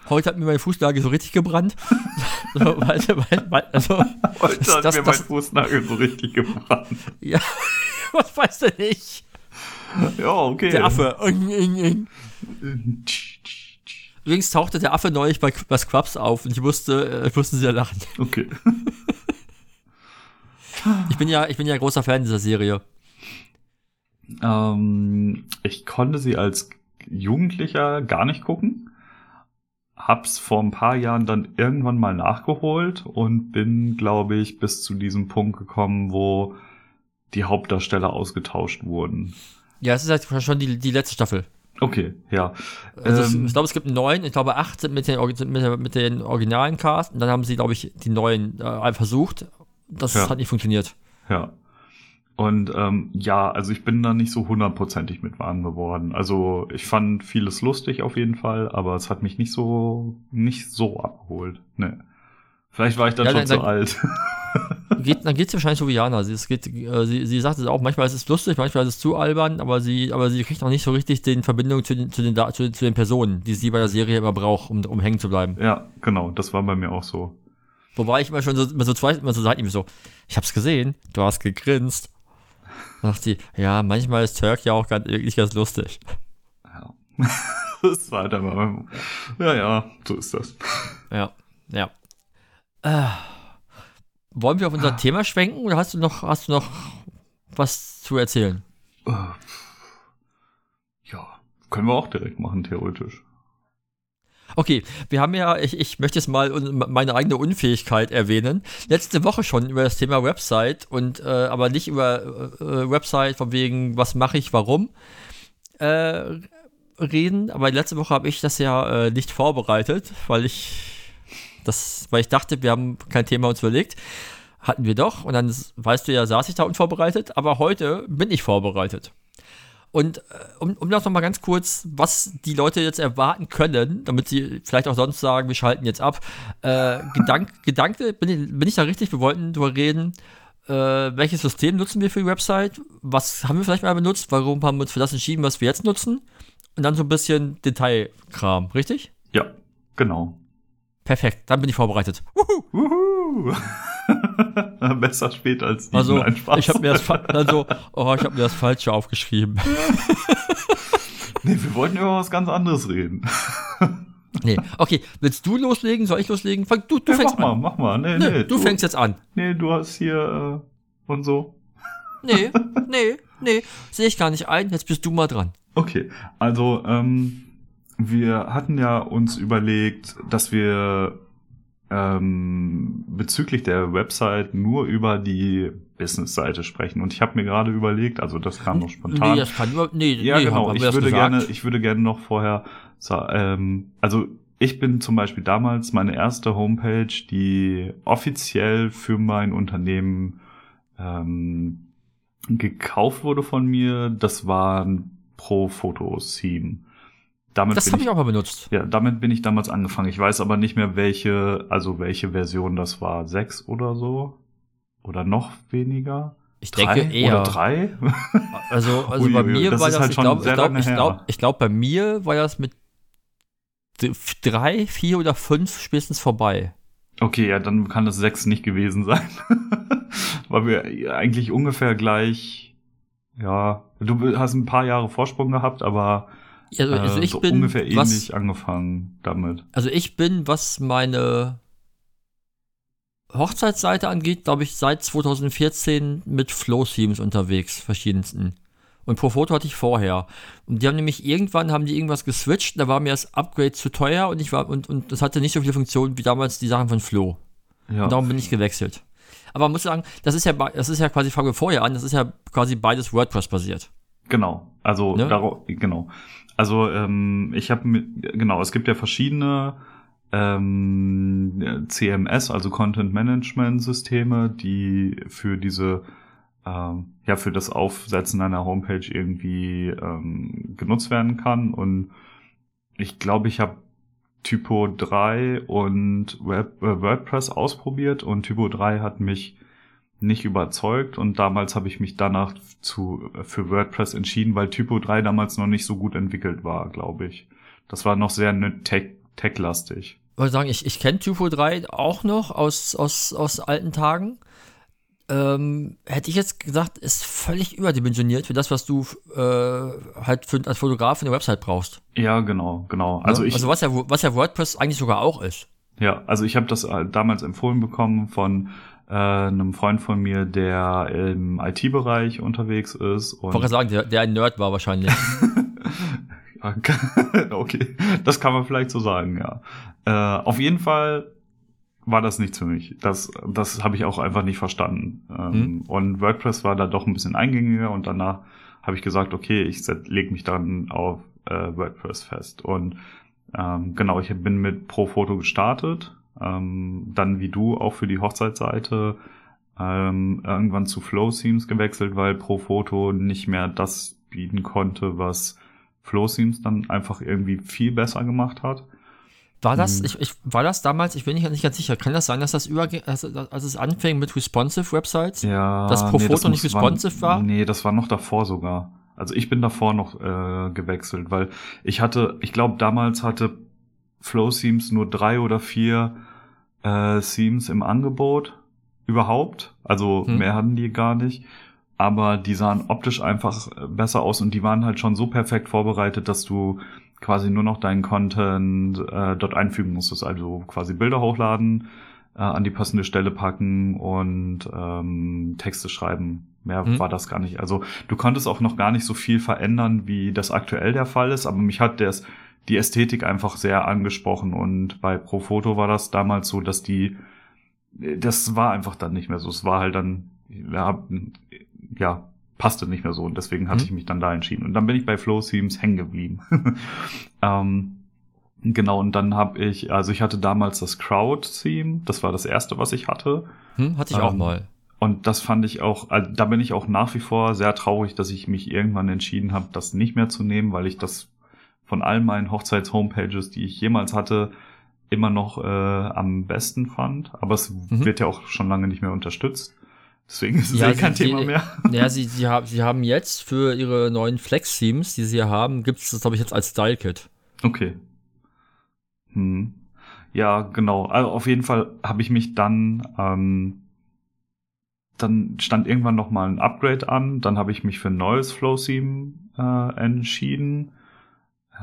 Heute hat mir meine Fußlage so richtig gebrannt. so, weil, weil, weil, also, Heute Das- hat das- mir das- mein Fußnagel so richtig gebrannt. ja, was weißt du nicht? Ja, okay. Der Affe. Übrigens tauchte der Affe neulich bei, bei Scrubs auf und ich musste, äh, ich musste sehr lachen. Okay. Ich bin ja, ich bin ja großer Fan dieser Serie. Ähm, ich konnte sie als Jugendlicher gar nicht gucken. Hab's vor ein paar Jahren dann irgendwann mal nachgeholt und bin, glaube ich, bis zu diesem Punkt gekommen, wo die Hauptdarsteller ausgetauscht wurden. Ja, es ist halt schon die, die letzte Staffel. Okay, ja. Also Ähm, ich glaube, es gibt neun, ich glaube acht sind mit den, mit, mit den originalen Cast und dann haben sie, glaube ich, die neuen äh, versucht. Das Ja. hat nicht funktioniert. Ja. Und ähm, ja, also ich bin da nicht so hundertprozentig mit warm geworden. Also ich fand vieles lustig auf jeden Fall, aber es hat mich nicht so nicht so abgeholt. Nee. Vielleicht war ich dann Ja, schon dann- zu dann- alt. Geht, dann geht es wahrscheinlich so wie Jana. Sie, es geht, äh, sie, sie sagt es auch, manchmal ist es lustig, manchmal ist es zu albern, aber sie, aber sie kriegt auch nicht so richtig den Verbindung zu den, zu den, zu, zu den Personen, die sie bei der Serie immer braucht, um, um hängen zu bleiben. ja, genau, das war bei mir auch so. Wobei ich immer schon so, immer so zwei, immer so seitlich so, ich hab's gesehen, du hast gegrinst. Dann sagt sie, ja, manchmal ist Turk ja auch ganz, wirklich ganz lustig. Ja. das war halt aber. Ja, ja, so ist das. Ja, ja. Äh, wollen wir auf unser Thema schwenken oder hast du noch, hast du noch was zu erzählen? Äh, Ja, können wir auch direkt machen, theoretisch. Okay, wir haben ja, ich, ich möchte jetzt mal meine eigene Unfähigkeit erwähnen. Letzte Woche schon über das Thema Website und äh, aber nicht über äh, Website von wegen, was mache ich, warum äh, reden. Aber letzte Woche habe ich das ja äh, nicht vorbereitet, weil ich das, weil ich dachte, wir haben kein Thema uns überlegt. Hatten wir doch. Und dann, weißt du ja, saß ich da unvorbereitet. Aber heute bin ich vorbereitet. Und äh, um, um das nochmal ganz kurz, was die Leute jetzt erwarten können, damit sie vielleicht auch sonst sagen, wir schalten jetzt ab. Äh, Gedank, Gedanke, bin ich, bin ich da richtig? Wir wollten drüber reden. Äh, welches System nutzen wir für die Website? Was haben wir vielleicht mal benutzt? Warum haben wir uns für das entschieden, was wir jetzt nutzen? Und dann so ein bisschen Detailkram, richtig? Ja, genau. Perfekt, dann bin ich vorbereitet. Wuhu! Besser spät als nie. Also, Nein, Spaß. ich habe mir das also, oh, ich habe mir das Falsche aufgeschrieben. Nee, wir wollten über was ganz anderes reden. Nee, okay, willst du loslegen? Soll ich loslegen? Fang, du, du Nee, fängst mach mal, an. mach mal. Nee, Nö, nee, du fängst jetzt an. Nee, du hast hier äh, und so. Nee, nee, nee, sehe ich gar nicht ein. Jetzt bist du mal dran. Okay, also ähm, wir hatten ja uns überlegt, dass wir ähm, bezüglich der Website nur über die Business-Seite sprechen. Und ich habe mir gerade überlegt, also das kam noch spontan. Nee, das kann über. Nee, Ja, nee, genau. Ich würde gerne, ich würde gerne noch vorher, sa- ähm, also ich bin zum Beispiel damals meine erste Homepage, die offiziell für mein Unternehmen ähm, gekauft wurde von mir. Das war ein Pro Photo Theme. Damit Das habe ich auch mal benutzt. ja, damit bin ich damals angefangen. Ich weiß aber nicht mehr, welche, also welche Version das war. Sechs oder so? Oder noch weniger? Ich Drei denke eher. Oder drei? Also, also Ui, bei mir das war das, halt ich glaube, ich glaube, ich glaube, ich glaube, bei mir war das mit drei, vier oder fünf spätestens vorbei. Okay, ja, dann kann das sechs nicht gewesen sein. Weil wir eigentlich ungefähr gleich, ja, du hast ein paar Jahre Vorsprung gehabt, aber Also, äh, also ich so bin ungefähr ähnlich was, angefangen damit. also ich bin, was meine Hochzeitsseite angeht, glaube ich, seit 2014 mit Flow-Themes unterwegs, verschiedensten. Und Pro Foto hatte ich vorher. Und die haben nämlich irgendwann haben die irgendwas geswitcht, da war mir das Upgrade zu teuer und ich war und, und das hatte nicht so viele Funktionen wie damals die Sachen von Flow. Ja, Und darum bin ich gewechselt. Aber man muss sagen, das ist ja das ist ja quasi fangen wir vorher an, das ist ja quasi beides WordPress basiert. genau. Also Ne? genau. Also ähm, ich habe genau, es gibt ja verschiedene ähm, CMS, also Content Management Systeme, die für diese ähm, ja für das Aufsetzen einer Homepage irgendwie ähm, genutzt werden kann. Und ich glaube, ich habe Typo 3 und Web, äh, WordPress ausprobiert und Typo 3 hat mich nicht überzeugt und damals habe ich mich danach zu, für WordPress entschieden, weil Typo 3 damals noch nicht so gut entwickelt war, glaube ich. Das war noch sehr ne, tech, tech-lastig. Ich wollte sagen, ich, ich kenne Typo 3 auch noch aus, aus, aus alten Tagen. Ähm, hätte ich jetzt gesagt, ist völlig überdimensioniert für das, was du äh, halt für, als Fotograf in der Website brauchst. Ja, genau, genau. Also, ja? ich, also was ja, was ja WordPress eigentlich sogar auch ist. Ja, also ich habe das äh, damals empfohlen bekommen von äh, einem Freund von mir, der im IT-Bereich unterwegs ist. Und ich wollte sagen, der, der ein Nerd war wahrscheinlich. okay, das kann man vielleicht so sagen, ja. Äh, auf jeden Fall war das nichts für mich. Das, das habe ich auch einfach nicht verstanden. Ähm, hm. Und WordPress war da doch ein bisschen eingängiger und danach habe ich gesagt, okay, ich lege mich dann auf äh, WordPress fest. Und ähm, genau, ich bin mit Profoto gestartet, ähm, dann wie du auch für die Hochzeitsseite ähm, irgendwann zu Flow Themes gewechselt, weil Profoto nicht mehr das bieten konnte, was Flow Themes dann einfach irgendwie viel besser gemacht hat. War das, hm. ich, ich, war das damals, ich bin nicht, nicht ganz sicher, kann das sein, dass das über, also, als es anfing mit responsive Websites, ja, dass Profoto nee, das nicht responsive war, war? Nee, das war noch davor sogar. Also ich bin davor noch äh, gewechselt, weil ich hatte, ich glaube damals hatte Flow Themes nur drei oder vier äh, Themes im Angebot überhaupt. Also hm. mehr hatten die gar nicht. Aber die sahen optisch einfach besser aus und die waren halt schon so perfekt vorbereitet, dass du quasi nur noch deinen Content äh, dort einfügen musstest. Also quasi Bilder hochladen, äh, an die passende Stelle packen und ähm, Texte schreiben. Mehr mhm. war das gar nicht. Also du konntest auch noch gar nicht so viel verändern, wie das aktuell der Fall ist, aber mich hat das, die Ästhetik einfach sehr angesprochen und bei Profoto war das damals so, dass die, das war einfach dann nicht mehr so. Es war halt dann, ja, ja passte nicht mehr so und deswegen hatte mhm. ich mich dann da entschieden. Und dann bin ich bei Flow Themes hängen geblieben. ähm, Genau, und dann habe ich, also ich hatte damals das Crowd-Theme, das war das erste, was ich hatte. Hm, hatte ich ähm, auch mal. Und das fand ich auch, also da bin ich auch nach wie vor sehr traurig, dass ich mich irgendwann entschieden habe, das nicht mehr zu nehmen, weil ich das von all meinen Hochzeits-Homepages, die ich jemals hatte, immer noch äh, am besten fand. Aber es mhm. wird ja auch schon lange nicht mehr unterstützt. Deswegen ist es ja, eh kein sie, Thema mehr. Ja, sie, sie, haben, sie haben jetzt für ihre neuen Flex-Themes, die sie hier haben, gibt es das, glaube ich, jetzt als Style-Kit. Okay. Hm. Ja, genau. Also auf jeden Fall habe ich mich dann, ähm, dann stand irgendwann noch mal ein Upgrade an. Dann habe ich mich für ein neues Flow-Theme äh, entschieden.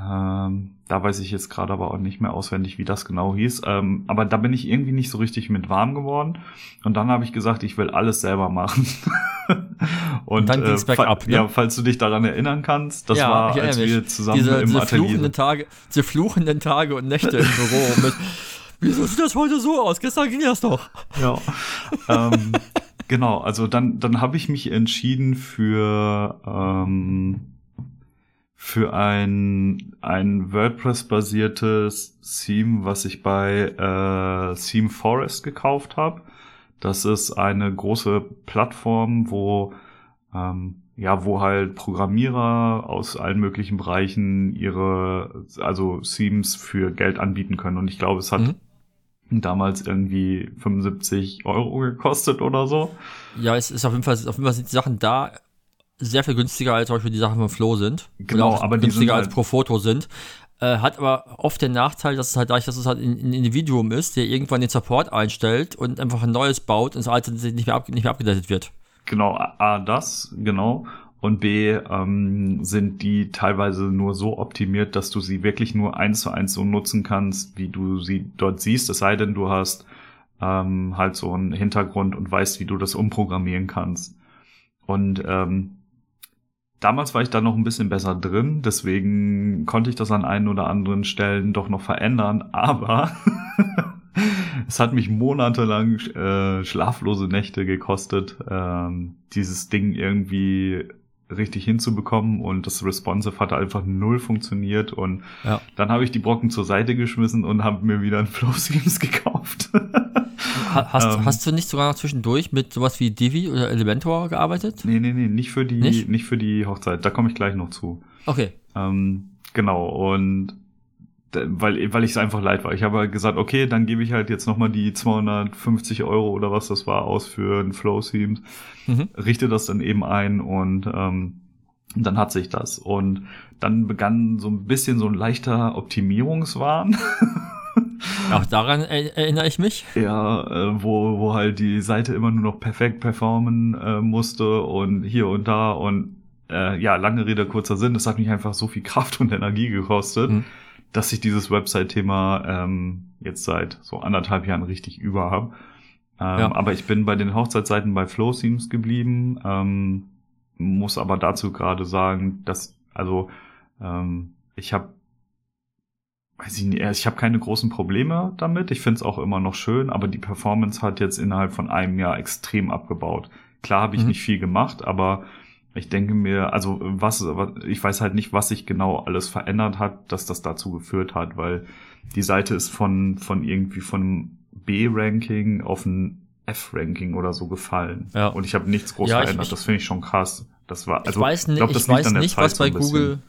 Ähm, da weiß ich jetzt gerade aber auch nicht mehr auswendig, wie das genau hieß. Ähm, aber da bin ich irgendwie nicht so richtig mit warm geworden. Und dann habe ich gesagt, ich will alles selber machen. und, und dann ging's äh, ab, ne? Ja, falls du dich daran erinnern kannst, das ja, war, als wir zusammen diese, im diese Atelier fluchenden Tage, diese fluchenden Tage und Nächte im Büro mit Wieso sieht das heute so aus? Gestern ging das doch. Ja. ähm, genau, also dann, dann habe ich mich entschieden für ähm, für ein, ein WordPress-basiertes Theme, was ich bei äh, Theme Forest gekauft habe. Das ist eine große Plattform, wo ähm, ja, wo halt Programmierer aus allen möglichen Bereichen ihre, also Themes für Geld anbieten können. Und ich glaube, es hat mhm. damals irgendwie 75 Euro gekostet oder so. Ja, es ist auf jeden Fall, auf jeden Fall sind die Sachen da sehr viel günstiger als zum Beispiel die Sachen von Flow sind. Genau, aber die günstiger als halt pro Foto sind. Äh, hat aber oft den Nachteil, dass es halt dadurch, dass es halt ein, ein Individuum ist, der irgendwann den Support einstellt und einfach ein neues baut und das alte nicht mehr, ab, nicht mehr abgedatet wird. Genau, A, das, genau. Und B, ähm, sind die teilweise nur so optimiert, dass du sie wirklich nur eins zu eins so nutzen kannst, wie du sie dort siehst, es sei denn, du hast ähm, halt so einen Hintergrund und weißt, wie du das umprogrammieren kannst. Und ähm, Damals war ich da noch ein bisschen besser drin, deswegen konnte ich das an einen oder anderen Stellen doch noch verändern, aber es hat mich monatelang äh, schlaflose Nächte gekostet, ähm, dieses Ding irgendwie richtig hinzubekommen und das Responsive hatte einfach null funktioniert und ja. dann habe ich die Brocken zur Seite geschmissen und habe mir wieder ein Flow Schemes gekauft. Hast, ähm, hast du nicht sogar noch zwischendurch mit sowas wie Divi oder Elementor gearbeitet? Nee, nee, nee, nicht für die, nicht, nicht für die Hochzeit. Da komme ich gleich noch zu. Okay. Ähm, genau, und weil, weil ich es einfach leid war. Ich habe halt gesagt, okay, dann gebe ich halt jetzt nochmal die 250 Euro oder was das war aus für ein Flow-Theme, mhm. richte das dann eben ein und ähm, dann hat sich das. Und dann begann so ein bisschen so ein leichter Optimierungswahn. Auch daran erinnere ich mich. Ja, äh, wo, wo halt die Seite immer nur noch perfekt performen äh, musste und hier und da und äh, ja, lange Rede, kurzer Sinn, das hat mich einfach so viel Kraft und Energie gekostet. Mhm dass ich dieses Website-Thema ähm, jetzt seit so anderthalb Jahren richtig über habe. Ähm, ja. Aber ich bin bei den Hochzeitsseiten bei Flow Themes geblieben, ähm, muss aber dazu gerade sagen, dass, also ähm, ich habe weiß ich nicht, ich habe keine großen Probleme damit. Ich finde es auch immer noch schön, aber die Performance hat jetzt innerhalb von einem Jahr extrem abgebaut. Klar habe ich mhm. nicht viel gemacht, aber ich denke mir, also was, ich weiß halt nicht, was sich genau alles verändert hat, dass das dazu geführt hat, weil die Seite ist von, von irgendwie von B-Ranking auf ein F-Ranking oder so gefallen. Ja. Und ich habe nichts groß ja, verändert. Ich, das finde ich schon krass. Das war, also, ich weiß, nicht, glaub, ich weiß nicht, was bei Google,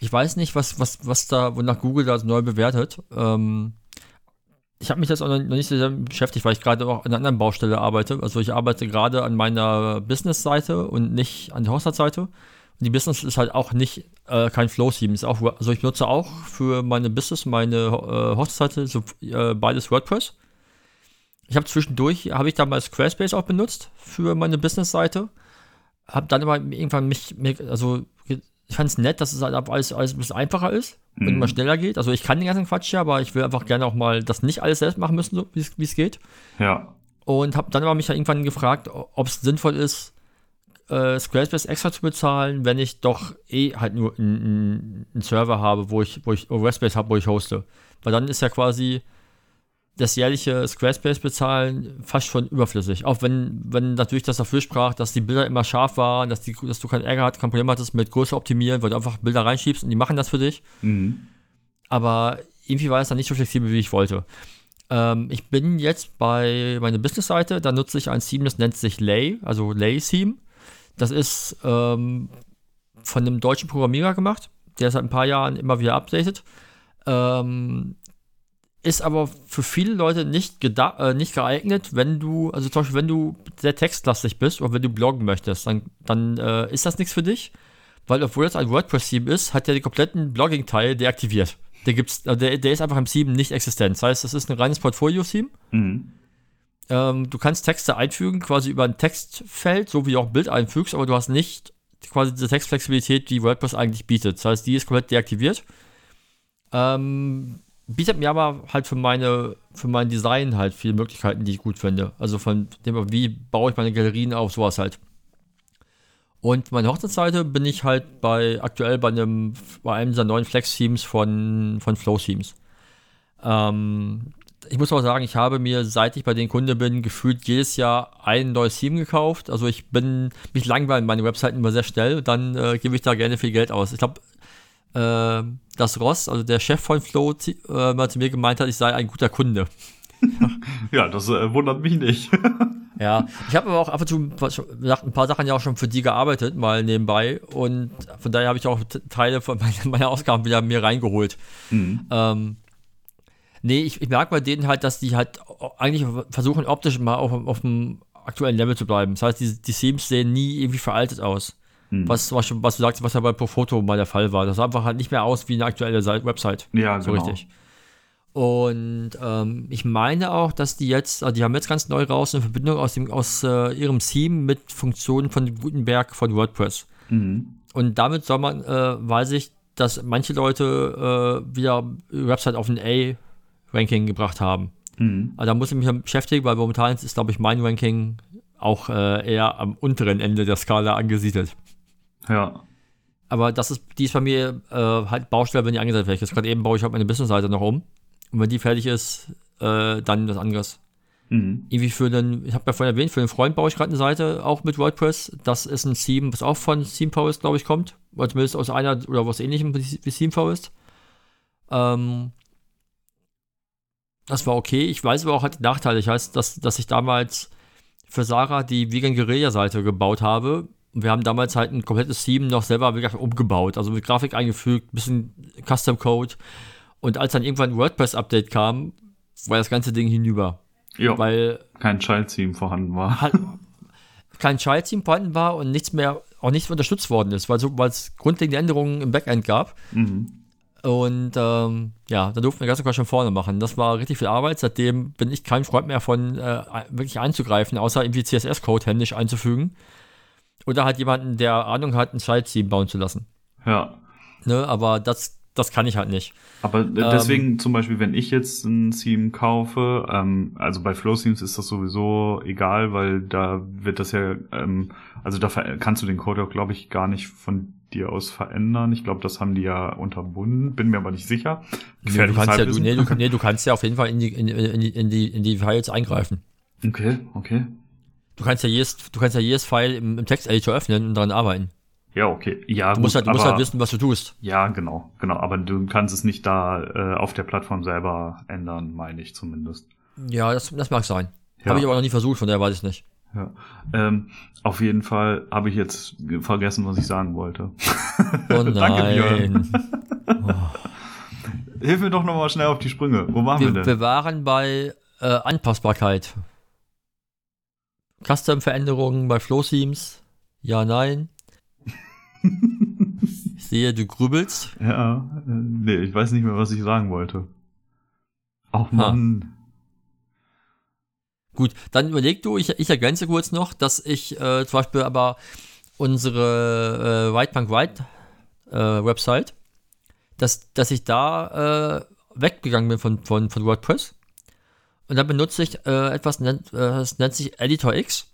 ich weiß nicht, was, was, was da, wonach Google da neu bewertet. Ähm, ich habe mich jetzt auch noch nicht so sehr beschäftigt, weil ich gerade auch an einer anderen Baustelle arbeite. Also ich arbeite gerade an meiner Business-Seite und nicht an der Hochzeitsseite. Und die Business ist halt auch nicht äh, kein Flow-Theme. also ich nutze auch für meine Business, meine äh, Hochzeitsseite, so, äh, beides WordPress. Ich habe zwischendurch, habe ich damals Squarespace auch benutzt für meine Business-Seite. Habe dann aber irgendwann mich, also ich fand es nett, dass es halt alles, alles ein bisschen einfacher ist mhm. und immer schneller geht. Also ich kann den ganzen Quatsch ja, aber ich will einfach gerne auch mal das nicht alles selbst machen müssen, so, wie es geht. Ja. Und habe dann aber mich ja irgendwann gefragt, ob es sinnvoll ist, äh, Squarespace extra zu bezahlen, wenn ich doch eh halt nur einen Server habe, wo ich, wo ich Squarespace habe, wo ich hoste. Weil dann ist ja quasi das jährliche Squarespace bezahlen fast schon überflüssig. Auch wenn, wenn natürlich das dafür sprach, dass die Bilder immer scharf waren, dass, die, dass du keinen Ärger hattest, kein Problem hattest mit Größe optimieren, weil du einfach Bilder reinschiebst und die machen das für dich. Mhm. Aber irgendwie war es dann nicht so flexibel, wie ich wollte. Ähm, ich bin jetzt bei meiner Business-Seite, da nutze ich ein Theme, das nennt sich Lay, also Lay-Theme. Das ist ähm, von einem deutschen Programmierer gemacht, der seit ein paar Jahren immer wieder updatet. Ähm, ist aber für viele Leute nicht, äh, nicht geeignet, wenn du, also zum Beispiel, wenn du sehr textlastig bist oder wenn du bloggen möchtest, dann, dann äh, ist das nichts für dich, weil obwohl das ein WordPress-Theme ist, hat der den kompletten Blogging-Teil deaktiviert. Der, gibt's, äh, der, der ist einfach im Theme nicht existent. Das heißt, das ist ein reines Portfolio-Theme. Mhm. Ähm, du kannst Texte einfügen, quasi über ein Textfeld, so wie du auch ein Bild einfügst, aber du hast nicht quasi diese Textflexibilität, die WordPress eigentlich bietet. Das heißt, die ist komplett deaktiviert. Ähm, bietet mir aber halt für meine, für mein Design halt viele Möglichkeiten, die ich gut finde. Also von dem, wie baue ich meine Galerien auf, sowas halt. Und meine Hochzeitsseite bin ich halt bei aktuell bei einem bei einem dieser neuen Flex-Themes von, von Flow-Themes. Ähm, ich muss auch sagen, ich habe mir, seit ich bei den Kunden bin, gefühlt jedes Jahr ein neues Theme gekauft. Also ich bin, mich langweilen meine Webseiten immer sehr schnell, dann äh, gebe ich da gerne viel Geld aus. Ich glaube, äh, dass Ross, also der Chef von Flo, äh, mal zu mir gemeint hat, ich sei ein guter Kunde. ja, das äh, wundert mich nicht. ja, ich habe aber auch ab und zu ein paar Sachen ja auch schon für die gearbeitet, mal nebenbei. Und von daher habe ich auch Teile von meiner, meiner Ausgaben wieder mir reingeholt. Mhm. Ähm, nee, ich, ich merke bei denen halt, dass die halt eigentlich versuchen, optisch mal auf, auf dem aktuellen Level zu bleiben. Das heißt, die, die Themes sehen nie irgendwie veraltet aus. Hm. Was, was, was du sagst, was ja bei Profoto mal der Fall war. Das sah einfach halt nicht mehr aus wie eine aktuelle Seite, Website. Ja, so genau. richtig. Und ähm, ich meine auch, dass die jetzt, also die haben jetzt ganz neu raus eine Verbindung aus, dem, aus äh, ihrem Theme mit Funktionen von Gutenberg von WordPress. Mhm. Und damit soll man, äh, weiß ich, dass manche Leute äh, wieder Website auf ein A-Ranking gebracht haben. Mhm. Also da muss ich mich beschäftigen, weil momentan ist, glaube ich, mein Ranking auch äh, eher am unteren Ende der Skala angesiedelt. Ja. Aber das ist, die ist bei mir äh, halt Baustelle, wenn die angesetzt wird. Jetzt gerade eben baue ich halt meine Business-Seite noch um. Und wenn die fertig ist, äh, dann das anderes. Mhm. Irgendwie für den, ich habe ja vorhin erwähnt, für den Freund baue ich gerade eine Seite, auch mit WordPress. Das ist ein Theme, was auch von ThemeForest, glaube ich, kommt. Oder zumindest aus einer oder was ähnlichem wie ThemeForest. Ähm, das war okay. Ich weiß aber auch halt die Nachteile. Ich weiß, dass, dass ich damals für Sarah die Vegan Guerilla Seite gebaut habe und wir haben damals halt ein komplettes Theme noch selber umgebaut, also mit Grafik eingefügt, bisschen Custom Code. Und als dann irgendwann ein WordPress-Update kam, war das ganze Ding hinüber. Ja, Weil kein Child-Theme vorhanden war. halt kein Child-Team vorhanden war und nichts mehr, auch nichts mehr unterstützt worden ist, weil so, es grundlegende Änderungen im Backend gab. Mhm. Und ähm, ja, da durften wir ganz schon vorne machen. Das war richtig viel Arbeit. Seitdem bin ich kein Freund mehr von äh, wirklich einzugreifen, außer irgendwie CSS-Code händisch einzufügen. Oder halt jemanden, der Ahnung hat, ein Child-Team bauen zu lassen. Ja. Ne, aber das, das kann ich halt nicht. Aber äh, deswegen zum Beispiel, wenn ich jetzt ein Theme kaufe, ähm, also bei Flow Themes ist das sowieso egal, weil da wird das ja, ähm, also da kannst du den Code auch, glaube ich, gar nicht von dir aus verändern. Ich glaube, das haben die ja unterbunden, bin mir aber nicht sicher. Nee, du, kannst ja, du, nee, du, nee, du kannst ja auf jeden Fall in die, in, in, in, die, in die Files eingreifen. Okay, okay. Du kannst ja jedes, du kannst ja jedes File im, im Texteditor öffnen und daran arbeiten. Ja, okay. Ja, Du musst, halt, du musst aber, halt wissen, was du tust. Ja, genau, genau. Aber du kannst es nicht da äh, auf der Plattform selber ändern, meine ich zumindest. Ja, das, das mag sein. Ja. Habe ich aber noch nie versucht, von daher weiß ich nicht. Ja. Ähm, auf jeden Fall habe ich jetzt ge- vergessen, was ich sagen wollte. Oh Danke, Björn. nein. Hilf mir doch nochmal schnell auf die Sprünge. Wo waren wir, wir, denn? wir waren bei äh, Anpassbarkeit. Custom-Veränderungen bei Flow-Themes. Ja, nein. Ich sehe, du grübelst. ja, äh, nee, ich weiß nicht mehr, was ich sagen wollte. Ach Mann. Gut, dann überleg du, ich, ich ergänze kurz noch, dass ich äh, zum Beispiel aber unsere äh, Whitepunk White äh, Website, dass, dass ich da äh, weggegangen bin von, von, von WordPress. Und dann benutze ich äh, etwas, nennt, äh, das nennt sich Editor X.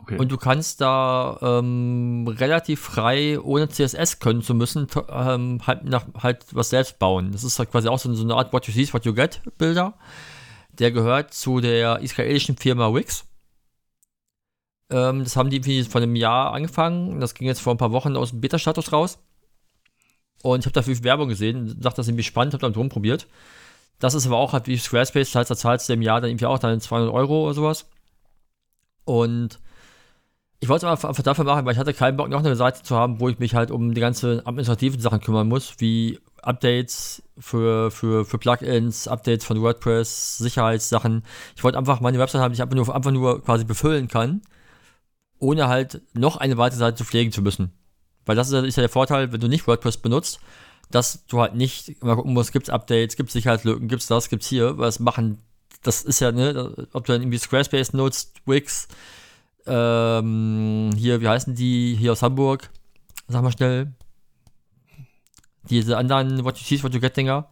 Okay. Und du kannst da ähm, relativ frei, ohne CSS können zu müssen, ähm, halt, nach, halt was selbst bauen. Das ist halt quasi auch so, so eine Art What You See is What You Get Bilder. Der gehört zu der israelischen Firma Wix. Ähm, das haben die vor einem Jahr angefangen. Das ging jetzt vor ein paar Wochen aus dem Beta-Status raus. Und ich habe dafür Werbung gesehen, dachte, das ist irgendwie spannend, habe dann drum probiert. Das ist aber auch halt wie Squarespace, das heißt, da zahlst du im Jahr dann irgendwie auch dann 200 Euro oder sowas. Und ich wollte es einfach dafür machen, weil ich hatte keinen Bock, noch eine Seite zu haben, wo ich mich halt um die ganzen administrativen Sachen kümmern muss, wie Updates für, für, für Plugins, Updates von WordPress, Sicherheitssachen. Ich wollte einfach meine Website haben, die ich einfach nur, einfach nur quasi befüllen kann, ohne halt noch eine weitere Seite zu pflegen zu müssen. Weil das ist ja der Vorteil, wenn du nicht WordPress benutzt, dass du halt nicht immer gucken musst, gibt's Updates, gibt's Sicherheitslücken, gibt's das, gibt's hier, was machen, das ist ja, ne, ob du dann irgendwie Squarespace nutzt, Wix, ähm, hier, wie heißen die, hier aus Hamburg, sag mal schnell, diese anderen What You See, What You Get Dinger,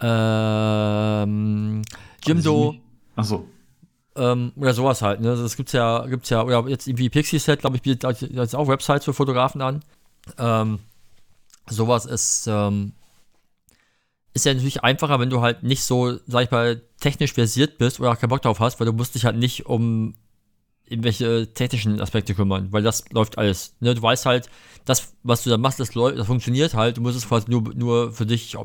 ähm, Jimdo, Achso. ähm, oder sowas halt, ne? Das gibt's ja, gibt's ja, oder jetzt irgendwie Pixie-Set, glaube ich, bietet jetzt auch Websites für Fotografen an. Ähm, sowas ist, ähm, ist ja natürlich einfacher, wenn du halt nicht so, sag ich mal, technisch versiert bist oder auch keinen Bock drauf hast, weil du musst dich halt nicht um irgendwelche technischen Aspekte kümmern, weil das läuft alles. Ne? Du weißt halt, das, was du da machst, das, das funktioniert halt, du musst es quasi nur, nur für dich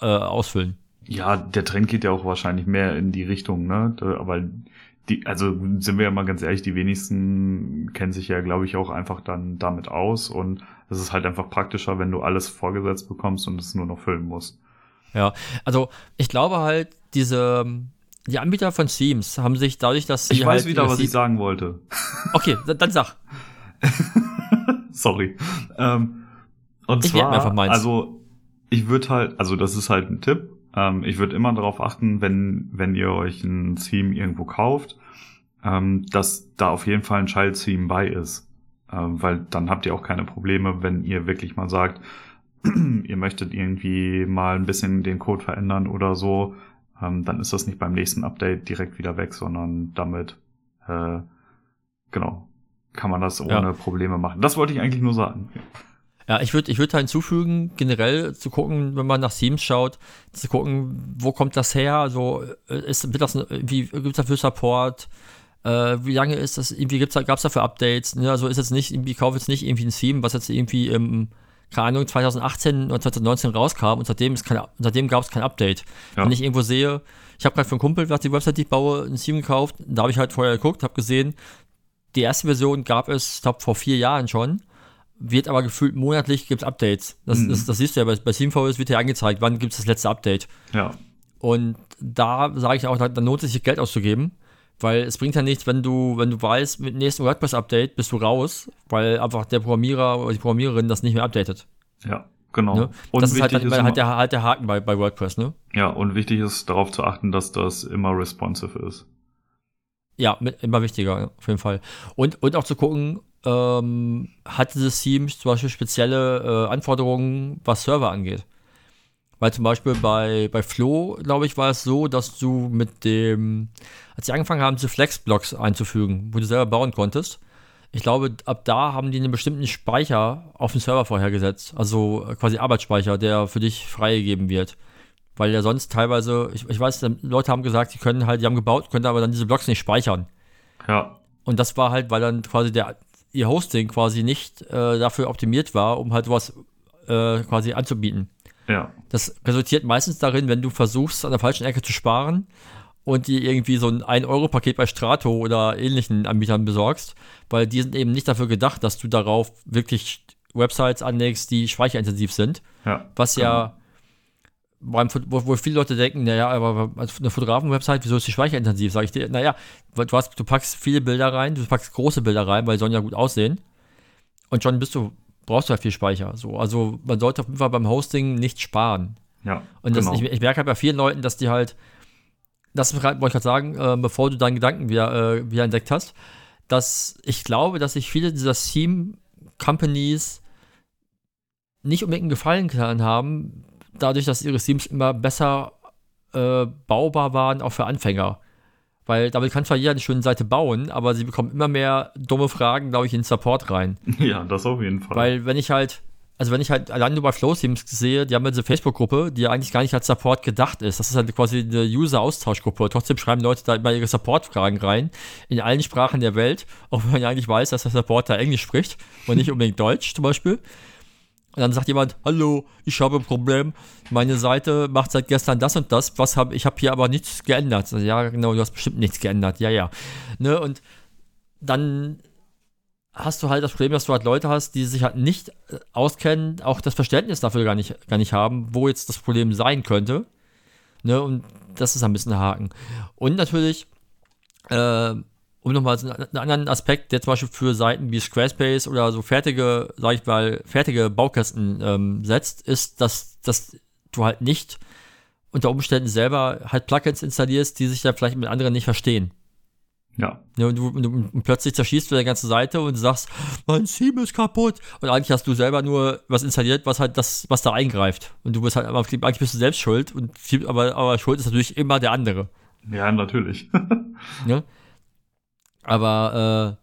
äh, ausfüllen. Ja, der Trend geht ja auch wahrscheinlich mehr in die Richtung, ne? Aber die, also sind wir ja mal ganz ehrlich, die wenigsten kennen sich ja, glaube ich, auch einfach dann damit aus und es ist halt einfach praktischer, wenn du alles vorgesetzt bekommst und es nur noch füllen musst. Ja, also ich glaube halt, diese, die Anbieter von Themes haben sich dadurch, dass sie Ich halt weiß wieder, ihre was ich sagen wollte. Okay, dann, sag. Sorry. Ähm, und Ich zwar, einfach meins. also ich würde halt, also das ist halt ein Tipp. Ähm, ich würde immer darauf achten, wenn wenn ihr euch ein Theme irgendwo kauft, ähm, dass da auf jeden Fall ein Child-Theme bei ist, ähm, weil dann habt ihr auch keine Probleme, wenn ihr wirklich mal sagt, ihr möchtet irgendwie mal ein bisschen den Code verändern oder so, ähm, dann ist das nicht beim nächsten Update direkt wieder weg, sondern damit äh, genau kann man das ohne Ja. Probleme machen. Das wollte ich eigentlich nur sagen. Ja, ich würde ich würd da hinzufügen, generell zu gucken, wenn man nach Themes schaut, zu gucken, wo kommt das her? Also äh, ist, wird das, wie gibt es dafür Support? Äh, wie lange ist das, irgendwie gibt's da, gab's dafür Updates? Ne? Also ist jetzt nicht, irgendwie, kauf jetzt nicht irgendwie ein Theme, was jetzt irgendwie im, keine Ahnung, 2018 oder 2019 rauskam und seitdem, ist kein, seitdem gab es kein Update. Ja. Wenn ich irgendwo sehe, ich habe gerade für einen Kumpel, was die Website, die ich baue, ein Theme gekauft, da habe ich halt vorher geguckt, habe gesehen, die erste Version gab es, ich glaube, vor vier Jahren schon, wird aber gefühlt monatlich gibt es Updates. Das, Mhm. das, das siehst du ja bei, bei SteamVS wird ja angezeigt, wann gibt es das letzte Update. Ja, Und da sage ich auch, da, da lohnt es sich Geld auszugeben, weil es bringt ja nichts, wenn du, wenn du weißt, mit dem nächsten WordPress-Update bist du raus, weil einfach der Programmierer oder die Programmiererin das nicht mehr updatet. ja, genau. Ne? Und das ist halt, ist halt, der, halt der Haken bei, bei WordPress, ne? Ja, und wichtig ist darauf zu achten, dass das immer responsive ist. Ja, mit, immer wichtiger, auf jeden Fall. Und, und auch zu gucken, ähm, hat dieses Team zum Beispiel spezielle äh, Anforderungen, was Server angeht. Weil zum Beispiel bei, bei Flow, glaube ich, war es so, dass du mit dem, als sie angefangen haben, diese Flexblocks einzufügen, wo du selber bauen konntest, ich glaube, ab da haben die einen bestimmten Speicher auf den Server vorhergesetzt. Also äh, quasi Arbeitsspeicher, der für dich freigegeben wird. Weil ja sonst teilweise, ich, ich weiß, Leute haben gesagt, sie können halt, die haben gebaut, können aber dann diese Blocks nicht speichern. Ja, Und das war halt, weil dann quasi der, ihr Hosting quasi nicht äh, dafür optimiert war, um halt was äh, quasi anzubieten. ja, Das resultiert meistens darin, wenn du versuchst, an der falschen Ecke zu sparen und dir irgendwie so ein 1-Euro-Paket bei Strato oder ähnlichen Anbietern besorgst, weil die sind eben nicht dafür gedacht, dass du darauf wirklich Websites anlegst, die speicherintensiv sind. ja. Was ja, Fo- wo, wo viele Leute denken, naja, aber eine Fotografen-Website, wieso ist die speicherintensiv? Sag ich dir, naja, du, hast, du packst viele Bilder rein, du packst große Bilder rein, weil die sollen ja gut aussehen. Und schon bist du, brauchst du halt viel Speicher. So. Also man sollte auf jeden Fall beim Hosting nicht sparen. Ja, Und das, genau. ich, ich merke halt bei vielen Leuten, dass die halt, das wollte ich gerade sagen, äh, bevor du deinen Gedanken wieder, äh, wieder entdeckt hast, dass ich glaube, dass sich viele dieser Theme-Companies nicht unbedingt einen Gefallen getan haben, dadurch, dass ihre Themes immer besser äh, baubar waren, auch für Anfänger. Weil damit kann zwar jeder eine schöne Seite bauen, aber sie bekommen immer mehr dumme Fragen, glaube ich, in den Support rein. ja, das auf jeden Fall. Weil wenn ich halt, also wenn ich halt allein nur bei Flow Teams sehe, die haben ja diese Facebook-Gruppe, die ja eigentlich gar nicht als Support gedacht ist. Das ist halt quasi eine User-Austauschgruppe. Trotzdem schreiben Leute da immer ihre Support-Fragen rein, in allen Sprachen der Welt, auch wenn man ja eigentlich weiß, dass der Supporter Englisch spricht und nicht unbedingt Deutsch zum Beispiel. Und dann sagt jemand, hallo, ich habe ein Problem, meine Seite macht seit gestern das und das, was habe ich habe hier aber nichts geändert. Also, ja, genau, du hast bestimmt nichts geändert, ja, ja. Ne, und dann hast du halt das Problem, dass du halt Leute hast, die sich halt nicht äh, auskennen, auch das Verständnis dafür gar nicht, gar nicht haben, wo jetzt das Problem sein könnte. Ne, und das ist ein bisschen ein Haken. Und natürlich, äh, um nochmal einen anderen Aspekt, der zum Beispiel für Seiten wie Squarespace oder so fertige, sag ich mal, fertige Baukästen ähm, setzt, ist, dass, dass du halt nicht unter Umständen selber halt Plugins installierst, die sich dann vielleicht mit anderen nicht verstehen. ja, Ja, und, du, und, du, und plötzlich zerschießt du deine ganze Seite und sagst, mein Theme ist kaputt. Und eigentlich hast du selber nur was installiert, was halt das, was da eingreift. Und du bist halt, eigentlich bist du selbst schuld. Und aber, aber schuld ist natürlich immer der andere. ja, natürlich. Ne? Aber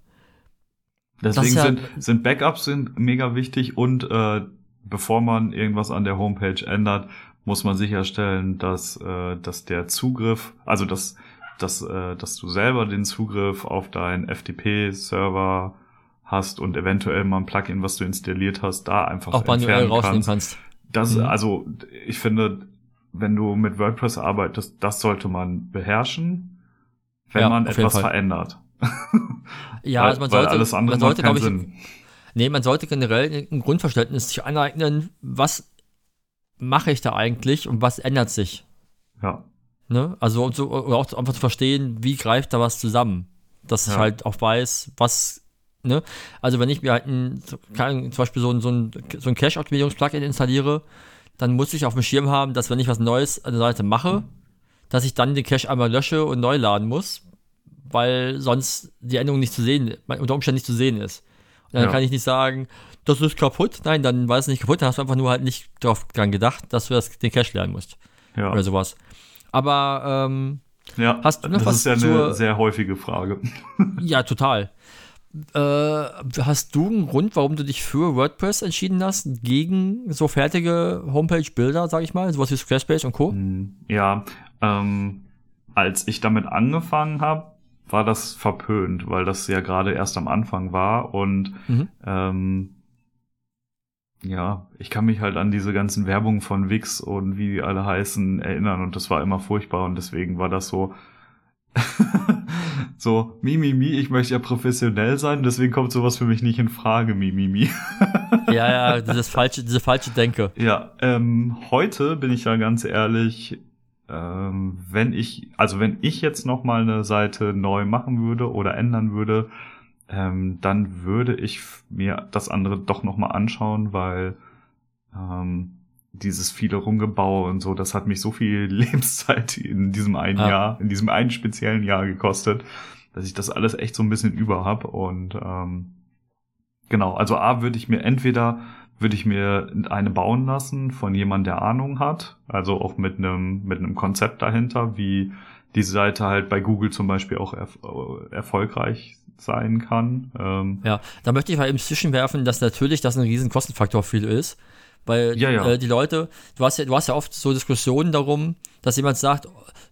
Deswegen ist ja- sind, sind Backups sind mega wichtig und äh, bevor man irgendwas an der Homepage ändert, muss man sicherstellen, dass, äh, dass der Zugriff, also dass, dass, äh, dass du selber den Zugriff auf deinen FTP-Server hast und eventuell mal ein Plugin, was du installiert hast, da einfach äh, auch manuell rausnehmen kannst. Das, Mhm. also, ich finde, wenn du mit WordPress arbeitest, das sollte man beherrschen, wenn Ja, man etwas verändert. Ja, weil, also man sollte, alles andere man sollte, glaube ich, Sinn. nee, man sollte generell ein Grundverständnis sich aneignen, was mache ich da eigentlich und was ändert sich. Ja, Ne? Also und so, oder auch einfach zu verstehen, wie greift da was zusammen. Dass ich Ja. halt auch weiß, was, ne? Also wenn ich mir halt ein, Ahnung, zum Beispiel so ein, so ein, so ein Cache-Optimierungs-Plugin installiere, dann muss ich auf dem Schirm haben, dass wenn ich was Neues an der Seite mache, dass ich dann den Cache einmal lösche und neu laden muss, weil sonst die Änderung nicht zu sehen, unter Umständen nicht zu sehen ist. Und dann Ja. kann ich nicht sagen, das ist kaputt. Nein, dann war es nicht kaputt, dann hast du einfach nur halt nicht darauf dran gedacht, dass du das, den Cache lernen musst. ja. Oder sowas. Aber ähm, ja. Hast du noch das was ist ja eine sehr häufige Frage. ja, total. Äh, hast du einen Grund, warum du dich für WordPress entschieden hast, gegen so fertige Homepage-Bilder, sag ich mal, sowas wie Squarespace und Co.? Hm, Ja, ähm, als ich damit angefangen habe, war das verpönt, weil das ja gerade erst am Anfang war und Mhm. ähm, ja, ich kann mich halt an diese ganzen Werbungen von Wix und wie die alle heißen erinnern und das war immer furchtbar und deswegen war das so So, Mimimi, mi, mi, ich möchte ja professionell sein, deswegen kommt sowas für mich nicht in Frage, Mimimi. Mi, mi. ja, ja, dieses falsche, diese falsche Denke. Ja, ähm, heute bin ich ja ganz ehrlich, ähm, wenn ich, also wenn ich jetzt noch mal eine Seite neu machen würde oder ändern würde, ähm, dann würde ich mir das andere doch noch mal anschauen, weil ähm, dieses viele Rumgebaue und so, das hat mich so viel Lebenszeit in diesem einen ah. Jahr, in diesem einen speziellen Jahr gekostet, dass ich das alles echt so ein bisschen über hab und ähm, genau, also A würde ich mir entweder würde ich mir eine bauen lassen von jemand, der Ahnung hat, also auch mit einem mit einem Konzept dahinter, wie diese Seite halt bei Google zum Beispiel auch erf erfolgreich sein kann. Ähm, ja, da möchte ich mal eben zwischenwerfen, dass natürlich das ein riesen Kostenfaktor viel ist. Weil ja, ja. Äh, die Leute, du hast ja, du hast ja oft so Diskussionen darum, dass jemand sagt,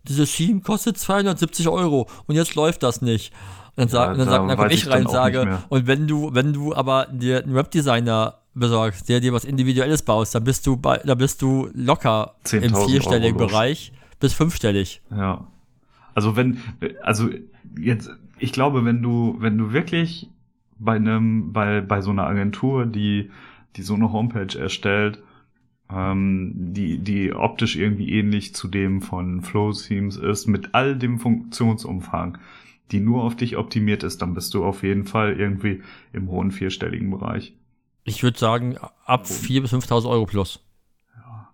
dieses Theme kostet 270 Euro und jetzt läuft das nicht. Und dann, sag, ja, dann, sag, dann komme ich rein und sage, und wenn du, wenn du aber dir einen Webdesigner besorgst, der dir was Individuelles baust, dann bist du bei, da bist du locker im vierstelligen Bereich bis fünfstellig. Ja. Also wenn, also jetzt, ich glaube, wenn du, wenn du wirklich bei einem, bei, bei so einer Agentur, die die so eine Homepage erstellt, ähm, die, die optisch irgendwie ähnlich zu dem von Flow Themes ist, mit all dem Funktionsumfang, die nur auf dich optimiert ist, dann bist du auf jeden Fall irgendwie im hohen vierstelligen Bereich. Ich würde sagen, ab 4.000 bis 5.000 Euro plus. Ja.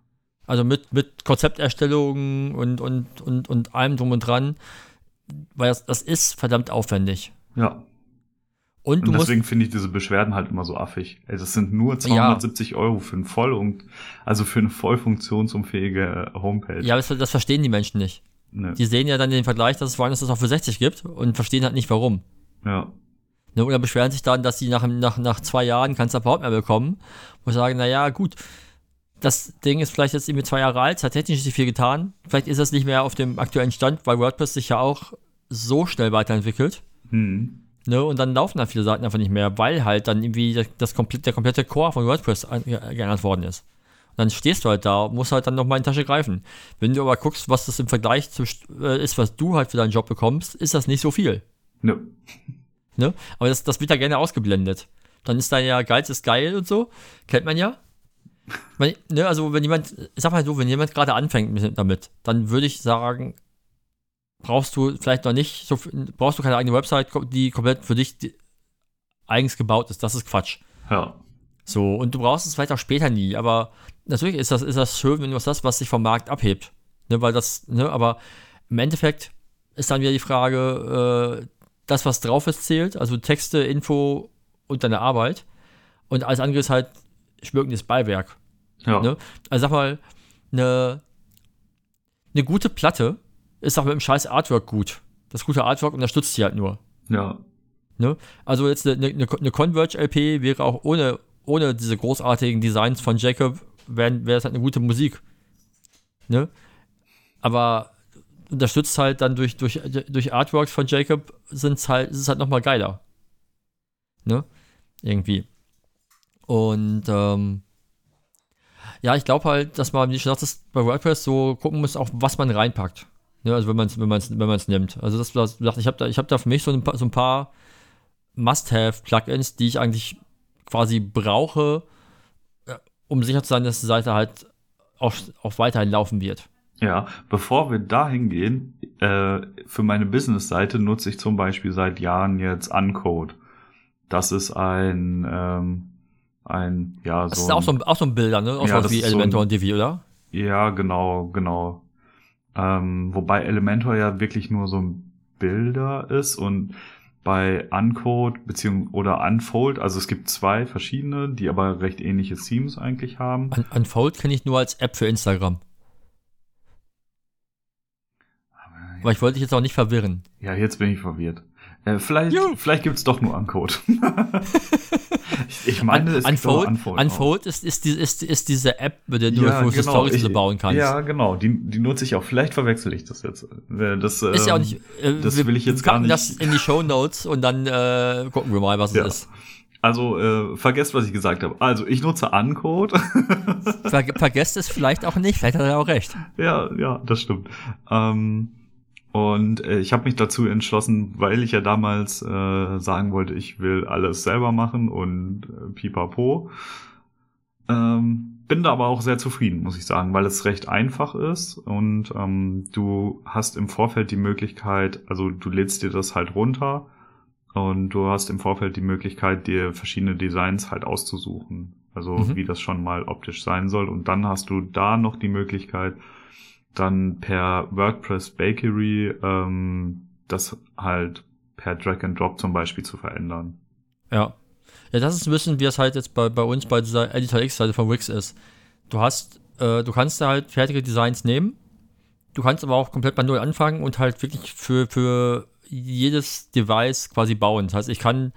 Also mit, mit Konzepterstellung und, und, und, und allem drum und dran, weil das, das ist verdammt aufwendig. Ja. Und, und deswegen finde ich diese Beschwerden halt immer so affig. Ey, das sind nur 270 ja. Euro für ein voll und also für eine voll funktionsunfähige Homepage. Ja, das, das verstehen die Menschen nicht. Nee. Die sehen ja dann den Vergleich, dass es woanders das auch für 60 gibt und verstehen halt nicht warum. Ja. Ne, oder beschweren sich dann, dass sie nach, nach, nach zwei Jahren kein Support mehr bekommen. Und sagen, naja, gut, das Ding ist vielleicht jetzt irgendwie zwei Jahre alt, es hat technisch nicht viel getan. Vielleicht ist es nicht mehr auf dem aktuellen Stand, weil WordPress sich ja auch so schnell weiterentwickelt. Hm Ne, und dann laufen da viele Seiten einfach nicht mehr, weil halt dann irgendwie das komplett, der komplette Core von WordPress geändert worden ist. Und dann stehst du halt da und musst halt dann nochmal in die Tasche greifen. Wenn du aber guckst, was das im Vergleich zu, äh, ist, was du halt für deinen Job bekommst, ist das nicht so viel. Ne. Ne? Aber das, das wird ja gerne ausgeblendet. Dann ist da ja Geiz ist geil und so. Kennt man ja. Man, ne, also wenn jemand, ich sag mal so, wenn jemand gerade anfängt damit, dann würde ich sagen, brauchst du vielleicht noch nicht, so, brauchst du keine eigene Website, die komplett für dich eigens gebaut ist. Das ist Quatsch. Ja. So, und du brauchst es vielleicht auch später nie, aber natürlich ist das, ist das schön, wenn du was hast, was sich vom Markt abhebt. Ne, weil das, ne, aber im Endeffekt ist dann wieder die Frage, äh, das, was drauf ist, zählt, also Texte, Info und deine Arbeit. Und alles andere ist halt schmückendes Beiwerk. Ja. Ne? Also sag mal, eine, eine gute Platte ist auch mit dem scheiß Artwork gut. Das gute Artwork unterstützt sie halt nur. Ja. Ne? Also jetzt eine, eine, eine Converge-LP wäre auch ohne, ohne diese großartigen Designs von Jacob, wäre wär es halt eine gute Musik. Ne? Aber unterstützt halt dann durch, durch, durch Artworks von Jacob sind's halt, ist es halt nochmal geiler. Ne? Irgendwie. Und ähm, ja, ich glaube halt, dass man, wie schon sagtest, bei WordPress so gucken muss, auch was man reinpackt. Ja, also wenn man es wenn man's, wenn man's nimmt. Also das, das ich habe da, hab da für mich so ein paar, so ein paar Must-Have-Plugins, die ich eigentlich quasi brauche, um sicher zu sein, dass die Seite halt auch, auch weiterhin laufen wird. Ja, bevor wir dahin gehen, äh, für meine Business-Seite nutze ich zum Beispiel seit Jahren jetzt Uncode. Das ist ein, ähm, ein, ja, so. Das ist auch so ein, auch so ein Bilder, ne? Auch ja, wie Elementor so ein, und Divi, oder? Ja, genau, genau. Ähm, wobei Elementor ja wirklich nur so ein Bilder ist und bei Uncode beziehungsweise oder Unfold, also es gibt zwei verschiedene, die aber recht ähnliche Themes eigentlich haben. Un Unfold kenne ich nur als App für Instagram. Aber, ich wollte dich jetzt auch nicht verwirren. Ja, jetzt bin ich verwirrt. Äh, vielleicht vielleicht gibt es doch nur Uncode. ich, ich meine, es Unfold, Unfold, Unfold ist, ist, ist, ist diese App, mit der du ja, genau, Stories ich, bauen kannst. Ja, genau. Die, die nutze ich auch. Vielleicht verwechsel ich das jetzt. Äh, das, äh, ist ja auch nicht. Äh, das will ich jetzt gar nicht. das in die Show Notes und dann äh, gucken wir mal, was ja. es ist. Also äh, vergesst, was ich gesagt habe. Also ich nutze Uncode. Ver vergesst es vielleicht auch nicht. Vielleicht hat er auch recht. Ja, ja, das stimmt. Ähm, Und äh, ich habe mich dazu entschlossen, weil ich ja damals äh, sagen wollte, ich will alles selber machen und äh, pipapo. Ähm, bin da aber auch sehr zufrieden, muss ich sagen, weil es recht einfach ist und ähm, du hast im Vorfeld die Möglichkeit, also du lädst dir das halt runter und du hast im Vorfeld die Möglichkeit, dir verschiedene Designs halt auszusuchen. Also mhm. wie das schon mal optisch sein soll. Und dann hast du da noch die Möglichkeit, dann per WordPress Bakery ähm, das halt per Drag and Drop zum Beispiel zu verändern. Ja. Ja, das ist ein bisschen, wie es halt jetzt bei, bei uns bei dieser Editor X-Seite von Wix ist. Du hast, äh, du kannst da halt fertige Designs nehmen. Du kannst aber auch komplett bei Null anfangen und halt wirklich für, für jedes Device quasi bauen. Das heißt, ich kann,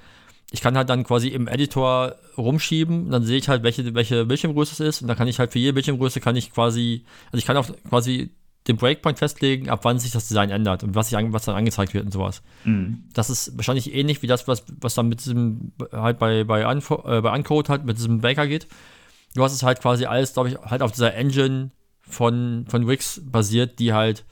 ich kann halt dann quasi im Editor rumschieben, dann sehe ich halt, welche, welche Bildschirmgröße es ist und dann kann ich halt für jede Bildschirmgröße kann ich quasi, also ich kann auch quasi den Breakpoint festlegen, ab wann sich das Design ändert und was, ich, was dann angezeigt wird und sowas. Mhm. Das ist wahrscheinlich ähnlich wie das, was, was dann mit diesem, halt bei, bei, Unfo äh, bei Uncode halt mit diesem Baker geht. Du hast es halt quasi alles, glaube ich, halt auf dieser Engine von, von Wix basiert, die halt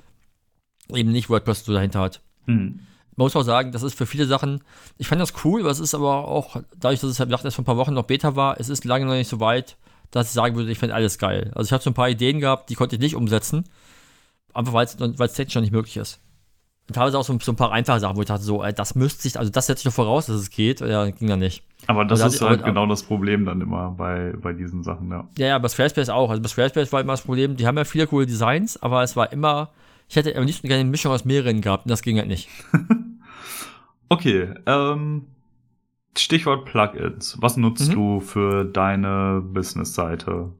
eben nicht WordPress so dahinter hat. Mhm. Man muss auch sagen, das ist für viele Sachen, ich fand das cool, aber es ist aber auch, dadurch, dass es halt erst vor ein paar Wochen noch Beta war, es ist lange noch nicht so weit, dass ich sagen würde, ich finde alles geil. Also ich habe so ein paar Ideen gehabt, die konnte ich nicht umsetzen, einfach weil es technisch noch nicht möglich ist. Und teilweise auch so, so, ein paar einfache Sachen, wo ich dachte, so, ey, das müsste sich, also das setze ich doch voraus, dass es geht, ja, ging ja nicht. Aber das ist halt aber, genau das Problem dann immer bei, bei diesen Sachen, ja. Ja, ja, bei Squarespace auch. Also bei Squarespace war immer das Problem, die haben ja viele coole Designs, aber es war immer, ich hätte am liebsten gerne eine Mischung aus mehreren gehabt und das ging halt nicht. okay, ähm, Stichwort Plugins. Was nutzt mhm. du für deine Business-Seite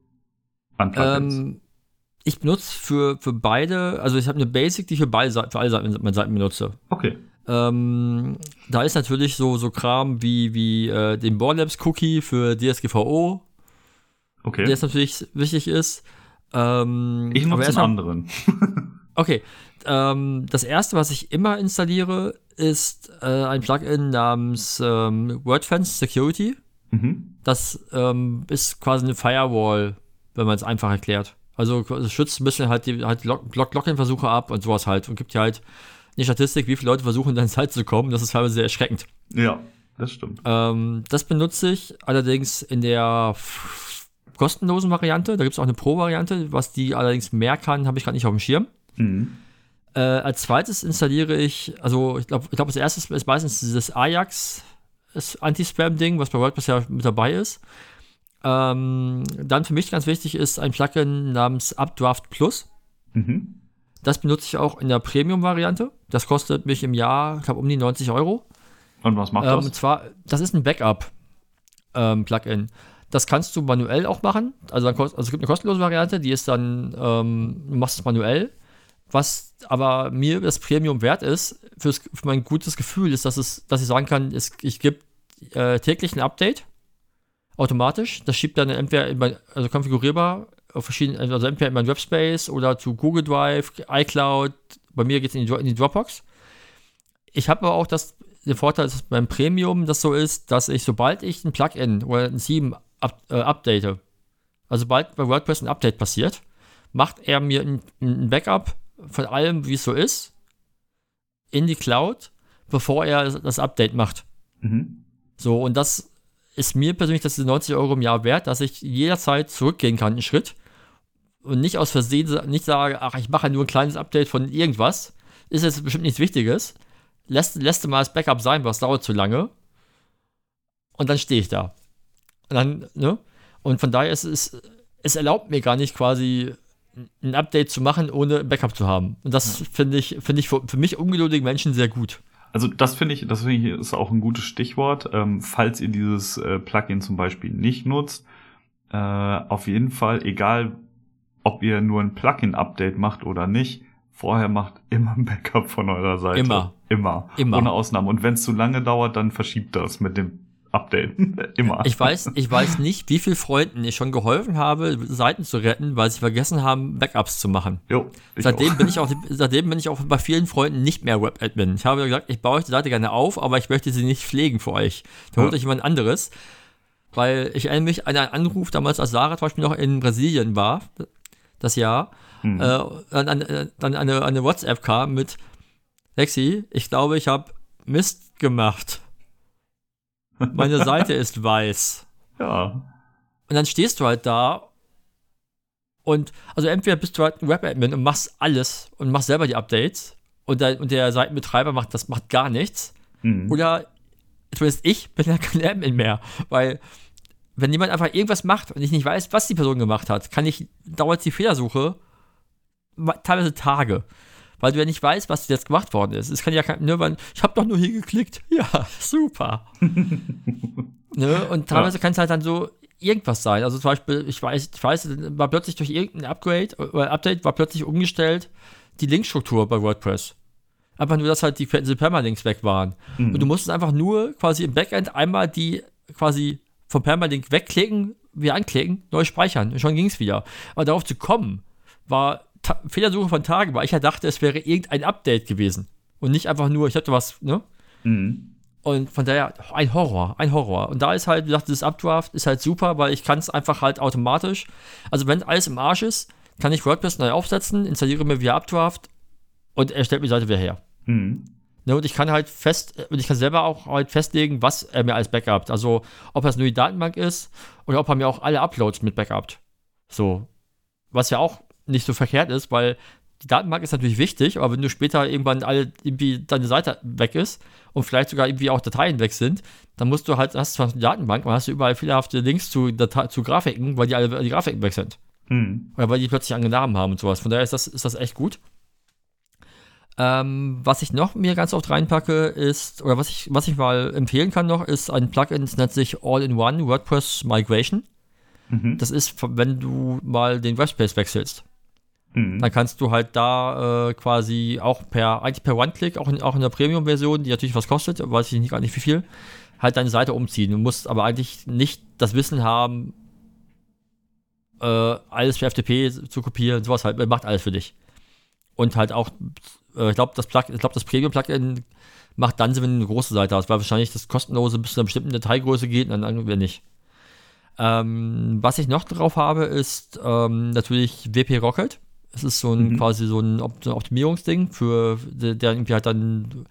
an Plugins? Ähm, ich benutze für, für beide, also ich habe eine Basic, die ich für, beide, für alle Seiten, meine Seiten benutze. Okay. Ähm, da ist natürlich so, so Kram wie, wie äh, den Borlabs Cookie für DSGVO. Okay. Der jetzt natürlich wichtig ist. Ähm, ich nutze einen anderen. okay. Ähm, das erste, was ich immer installiere, ist äh, ein Plugin namens ähm, WordFence Security. Mhm. Das ähm, ist quasi eine Firewall, wenn man es einfach erklärt. Also es schützt ein bisschen halt die halt Login-Versuche ab und sowas halt und gibt ja halt eine Statistik, wie viele Leute versuchen, in deine Zeit zu kommen. Das ist teilweise sehr erschreckend. Ja, das stimmt. Ähm, das benutze ich allerdings in der kostenlosen Variante. Da gibt es auch eine Pro-Variante. Was die allerdings mehr kann, habe ich gerade nicht auf dem Schirm. Mhm. Äh, als zweites installiere ich, also ich glaube, ich glaub, als erstes ist meistens dieses Ajax Anti-Spam-Ding, was bei WordPress ja mit dabei ist. Ähm, dann für mich ganz wichtig ist ein Plugin namens Updraft Plus. Mhm. Das benutze ich auch in der Premium-Variante. Das kostet mich im Jahr, ich glaube, um die 90 Euro. Und was macht ähm, das? Und zwar, das ist ein Backup-Plugin. Ähm, das kannst du manuell auch machen. Also, dann, also, es gibt eine kostenlose Variante, die ist dann, ähm, du machst es manuell. Was aber mir das Premium wert ist, für mein gutes Gefühl, ist, dass, es, dass ich sagen kann, es, ich gebe äh, täglich ein Update automatisch. Das schiebt dann entweder in mein, also konfigurierbar auf verschiedenen, also entweder in meinen Webspace oder zu Google Drive, iCloud. Bei mir geht es in, in, die Dropbox. Ich habe aber auch das, den Vorteil, dass beim Premium das so ist, dass ich, sobald ich ein Plugin oder ein Theme up, äh, update, also sobald bei WordPress ein Update passiert, macht er mir ein, ein Backup von allem, wie es so ist, in die Cloud, bevor er das Update macht. Mhm. So, und das ist mir persönlich das 90 Euro im Jahr wert, dass ich jederzeit zurückgehen kann, einen Schritt. Und nicht aus Versehen nicht sage, ach, ich mache nur ein kleines Update von irgendwas. Ist jetzt bestimmt nichts Wichtiges. Lässt, lässt du mal das Backup sein, was dauert zu lange. Und dann stehe ich da. Und dann, ne? Und von daher ist es, es erlaubt mir gar nicht quasi ein Update zu machen, ohne Backup zu haben. Und das finde ich, finde ich für, für mich ungeduldige Menschen sehr gut. Also das finde ich, das finde ich ist auch ein gutes Stichwort. Ähm, falls ihr dieses äh, Plugin zum Beispiel nicht nutzt, äh, auf jeden Fall, egal ob ihr nur ein Plugin-Update macht oder nicht, vorher macht immer ein Backup von eurer Seite. Immer. Immer. Immer. Ohne Ausnahme. Und wenn es zu lange dauert, dann verschiebt das mit dem updaten. Immer. Ich weiß, ich weiß nicht, wie vielen Freunden ich schon geholfen habe, Seiten zu retten, weil sie vergessen haben, Backups zu machen. Jo, seitdem auch. bin ich auch, seitdem bin ich auch bei vielen Freunden nicht mehr Web-Admin. Ich habe gesagt, ich baue euch die Seite gerne auf, aber ich möchte sie nicht pflegen für euch. Da holt ja. euch jemand anderes. Weil ich erinnere mich an einen Anruf damals, als Sarah zum Beispiel noch in Brasilien war, das Jahr, mhm. äh, dann, dann eine, eine WhatsApp kam mit, Lexi, ich glaube, ich habe Mist gemacht. Meine Seite ist weiß. Ja. Und dann stehst du halt da und, also entweder bist du halt ein Web-Admin und machst alles und machst selber die Updates und der, und der Seitenbetreiber macht das, macht gar nichts. Mhm. Oder zumindest ich bin ja kein Admin mehr, weil wenn jemand einfach irgendwas macht und ich nicht weiß, was die Person gemacht hat, kann ich, dauert die Fehlersuche teilweise Tage. Weil du ja nicht weißt, was jetzt gemacht worden ist. Es kann ja kein, ne, weil ich habe doch nur hier geklickt. Ja, super. ne, und teilweise kann es halt dann so irgendwas sein. Also zum Beispiel, ich weiß, ich weiß, war plötzlich durch irgendein Upgrade oder Update war plötzlich umgestellt die Linkstruktur bei WordPress. Einfach nur, dass halt die, Permalinks weg waren. Mhm. Und du musstest einfach nur quasi im Backend einmal die quasi vom Permalink wegklicken, wieder anklicken, neu speichern. Und schon ging es wieder. Aber darauf zu kommen, war Ta Fehlersuche von Tagen, weil ich ja dachte, es wäre irgendein Update gewesen. Und nicht einfach nur, ich hatte was, ne? Mhm. Und von daher, ein Horror, ein Horror. Und da ist halt, wie gesagt, das Updraft ist halt super, weil ich kann es einfach halt automatisch. Also wenn alles im Arsch ist, kann ich WordPress neu aufsetzen, installiere mir wieder Updraft und er stellt mir die Seite wieder her. Mhm. Ne, und ich kann halt fest, und ich kann selber auch halt festlegen, was er mir als Backupt. Also, ob das nur die Datenbank ist oder ob er mir auch alle Uploads mit Backupt. So. Was ja auch nicht so verkehrt ist, weil die Datenbank ist natürlich wichtig, aber wenn du später irgendwann alle irgendwie deine Seite weg ist und vielleicht sogar irgendwie auch Dateien weg sind, dann musst du halt, hast du zwar eine Datenbank, aber hast du überall fehlerhafte Links zu, Date zu Grafiken, weil die alle die Grafiken weg sind. Mhm. Oder weil die plötzlich andere Namen haben und sowas. Von daher ist das, ist das echt gut. Ähm, was ich noch mir ganz oft reinpacke, ist, oder was ich, was ich mal empfehlen kann noch, ist ein Plugin, das nennt sich All-in-One WordPress Migration. Mhm. Das ist, wenn du mal den Webspace wechselst. Mhm. Dann kannst du halt da äh, quasi auch per, eigentlich per One-Click, auch in, auch in der Premium-Version, die natürlich was kostet, weiß ich nicht, gar nicht wie viel, halt deine Seite umziehen. Du musst aber eigentlich nicht das Wissen haben, äh, alles für FTP zu kopieren, sowas halt, macht alles für dich. Und halt auch, äh, ich glaube, das, Plug ich glaub, das Premium-Plugin macht dann Sinn, wenn du eine große Seite hast, weil wahrscheinlich das kostenlose bis zu einer bestimmten Detailgröße geht und dann wieder nicht. Ähm, was ich noch drauf habe, ist ähm, natürlich WP Rocket. Es ist so ein Mhm. quasi so ein Opt Optimierungsding für der der irgendwie halt dann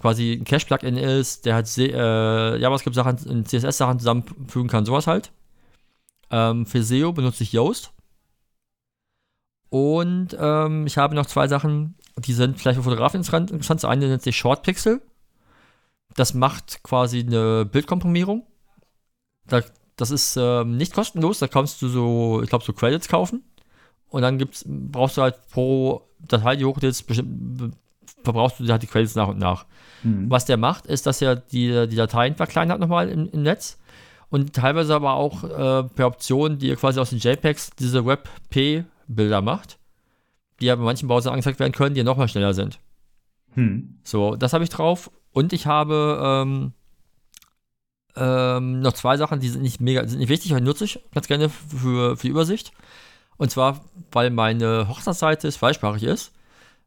quasi ein Cache-Plugin ist, der halt äh, JavaScript-Sachen und CSS-Sachen zusammenfügen kann, sowas halt. Ähm, für SEO benutze ich Yoast. Und ähm, ich habe noch zwei Sachen, die sind vielleicht für Fotografen interessant. Das eine nennt sich Short Pixel. Das macht quasi eine Bildkomprimierung. Da, das ist ähm, nicht kostenlos, da kannst du so, ich glaube, so Credits kaufen. Und dann gibt's, brauchst du halt pro Datei, die hochlädst, bestimmt verbrauchst du halt die Credits nach und nach. Mhm. Was der macht, ist, dass er die, die Dateien verkleinert nochmal im, im Netz und teilweise aber auch äh, per Option, die er quasi aus den JPEGs diese WebP-Bilder macht, die ja bei manchen Browsern angezeigt werden können, die ja nochmal schneller sind. Mhm. So, das habe ich drauf. Und ich habe ähm, ähm, noch zwei Sachen, die sind nicht mega, sind nicht wichtig, aber nutze ich ganz gerne für, für die Übersicht. Und zwar, weil meine Hochzeitsseite zweisprachig ist,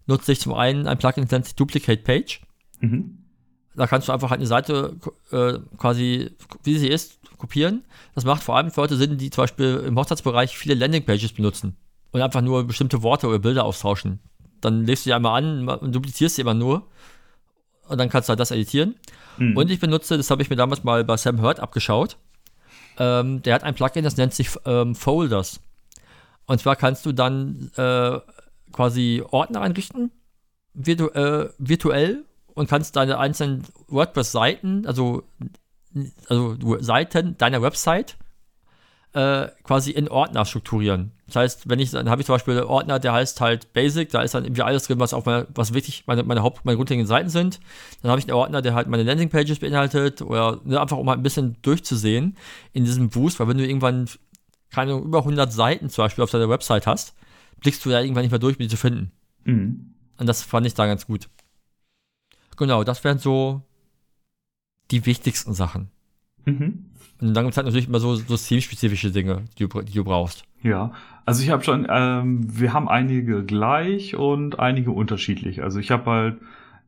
nutze ich zum einen ein Plugin, das nennt sich Duplicate Page. Mhm. Da kannst du einfach halt eine Seite äh, quasi, wie sie ist, kopieren. Das macht vor allem für Leute Sinn, die zum Beispiel im Hochzeitsbereich viele Landingpages benutzen und einfach nur bestimmte Worte oder Bilder austauschen. Dann legst du die einmal an und duplizierst sie immer nur und dann kannst du halt das editieren. Mhm. Und ich benutze, das habe ich mir damals mal bei Sam Hurt abgeschaut. Ähm, der hat ein Plugin, das nennt sich ähm, Folders. Und zwar kannst du dann äh, quasi Ordner einrichten, virtu äh, virtuell, und kannst deine einzelnen WordPress-Seiten, also, also Seiten deiner Website, äh, quasi in Ordner strukturieren. Das heißt, wenn ich, dann habe ich zum Beispiel einen Ordner, der heißt halt Basic, da ist dann irgendwie alles drin, was auf meine, was wirklich meine, meine Haupt-, meine grundlegenden Seiten sind. Dann habe ich einen Ordner, der halt meine Landingpages beinhaltet oder ne, einfach um halt ein bisschen durchzusehen in diesem Boost, weil wenn du irgendwann, keine über 100 Seiten zum Beispiel auf deiner Website hast, blickst du da irgendwann nicht mehr durch, um die zu finden. Mhm. Und das fand ich da ganz gut. Genau, das wären so die wichtigsten Sachen. Mhm. Und dann gibt es halt natürlich immer so, so themenspezifische Dinge, die du, die du brauchst. Ja, also ich habe schon, ähm, wir haben einige gleich und einige unterschiedlich. Also ich habe halt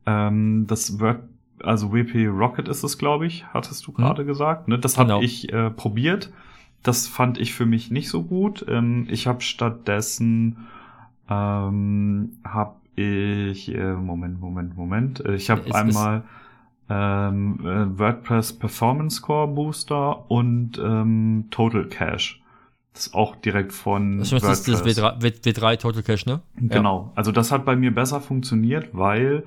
ähm, das Work, also WP Rocket ist es, glaube ich, hattest du gerade gesagt. Ne? Das habe Genau. ich äh, probiert. Das fand ich für mich nicht so gut. Ähm, ich habe stattdessen ähm, habe ich, äh, Moment, Moment, Moment. Äh, Ich habe ist- einmal ähm, äh, WordPress Performance Core Booster und ähm, Total Cache. Das ist auch direkt von Das ist das, das W3, W- W3 Total Cache, ne? Genau. Also das hat bei mir besser funktioniert, weil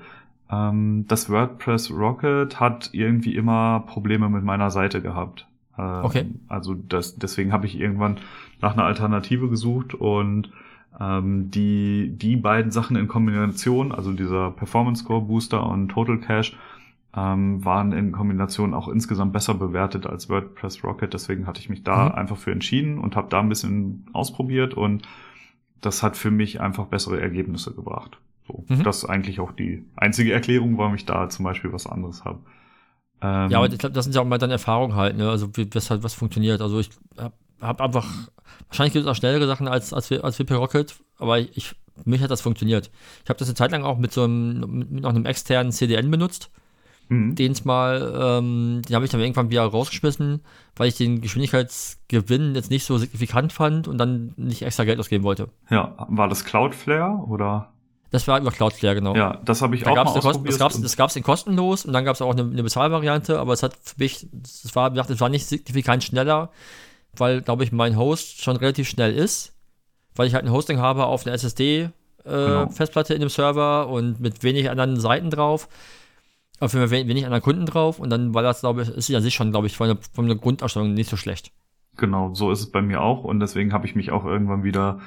ähm, das WordPress Rocket hat irgendwie immer Probleme mit meiner Seite gehabt. Ähm, Okay. Also das, deswegen habe ich irgendwann nach einer Alternative gesucht und ähm, die, die beiden Sachen in Kombination, also dieser Performance Score Booster und Total Cache, ähm, waren in Kombination auch insgesamt besser bewertet als WordPress Rocket. Deswegen hatte ich mich da Mhm. einfach für entschieden und habe da ein bisschen ausprobiert und das hat für mich einfach bessere Ergebnisse gebracht. So, Mhm. Das ist eigentlich auch die einzige Erklärung, warum ich da zum Beispiel was anderes habe. Ähm, Ja, aber ich glaube, das sind ja auch mal dann Erfahrungen halt, ne? Also wie was halt was funktioniert. Also ich hab, hab einfach, wahrscheinlich gibt es auch schnellere Sachen als, als, als WP Rocket, aber ich, für mich hat das funktioniert. Ich habe das eine Zeit lang auch mit so einem, mit noch einem externen CDN benutzt, mhm. den mal, ähm, den habe ich dann irgendwann wieder rausgeschmissen, weil ich den Geschwindigkeitsgewinn jetzt nicht so signifikant fand und dann nicht extra Geld ausgeben wollte. ja, war das Cloudflare oder? Das war über Cloudflare, genau. Ja, das habe ich Da auch mal gab's Kosten, ausprobiert. das gab's, das gab's in kostenlos und dann gab es auch eine, eine Bezahlvariante, aber es hat für mich, das war, es war nicht signifikant schneller, weil, glaube ich, mein Host schon relativ schnell ist, weil ich halt ein Hosting habe auf einer SSD äh, Genau. Festplatte in dem Server und mit wenig anderen Seiten drauf, aber für wenig, wenig anderen Kunden drauf und dann war das, glaube ich, ist an sich schon, glaube ich, von der, von der Grundausstattung nicht so schlecht. Genau, so ist es bei mir auch und deswegen habe ich mich auch irgendwann wieder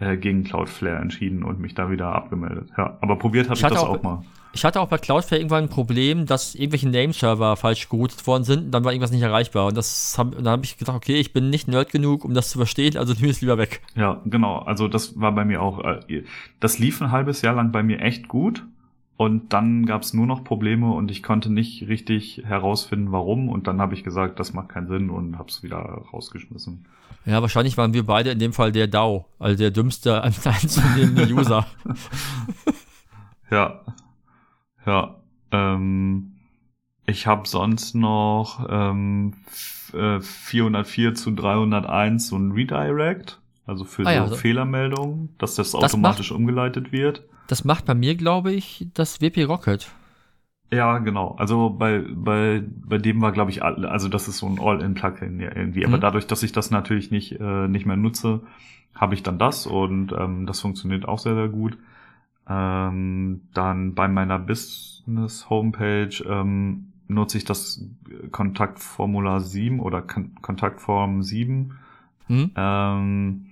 äh, gegen Cloudflare entschieden und mich da wieder abgemeldet. Ja, aber probiert habe Ich ich, das auch- auch mal. Ich hatte auch bei Cloudflare irgendwann ein Problem, dass irgendwelche Nameserver falsch geroutet worden sind und dann war irgendwas nicht erreichbar. Und das hab, dann habe ich gedacht, okay, ich bin nicht nerd genug, um das zu verstehen, also nehme ich es lieber weg. Ja, genau. Also das war bei mir auch. Äh, das lief ein halbes Jahr lang bei mir echt gut. Und dann gab es nur noch Probleme und ich konnte nicht richtig herausfinden, warum. Und dann habe ich gesagt, das macht keinen Sinn und habe es wieder rausgeschmissen. Ja, wahrscheinlich waren wir beide in dem Fall der DAO, also der dümmste anzunehmende User. Ja, ja. Ähm, ich habe sonst noch ähm, f- äh, 404 zu 301 so ein Redirect, also für Ah ja, so so- Fehlermeldungen, dass das macht- automatisch umgeleitet wird. Das macht bei mir, glaube ich, das WP Rocket. Ja, genau. Also bei, bei, bei dem war, glaube ich, also das ist so ein All-in-Plugin ja irgendwie. Aber Mhm. dadurch, dass ich das natürlich nicht, äh, nicht mehr nutze, habe ich dann das und ähm, das funktioniert auch sehr, sehr gut. Ähm, dann bei meiner Business-Homepage ähm, nutze ich das Kontaktformular 7 oder Kon Kontaktform 7. Hm? Ähm,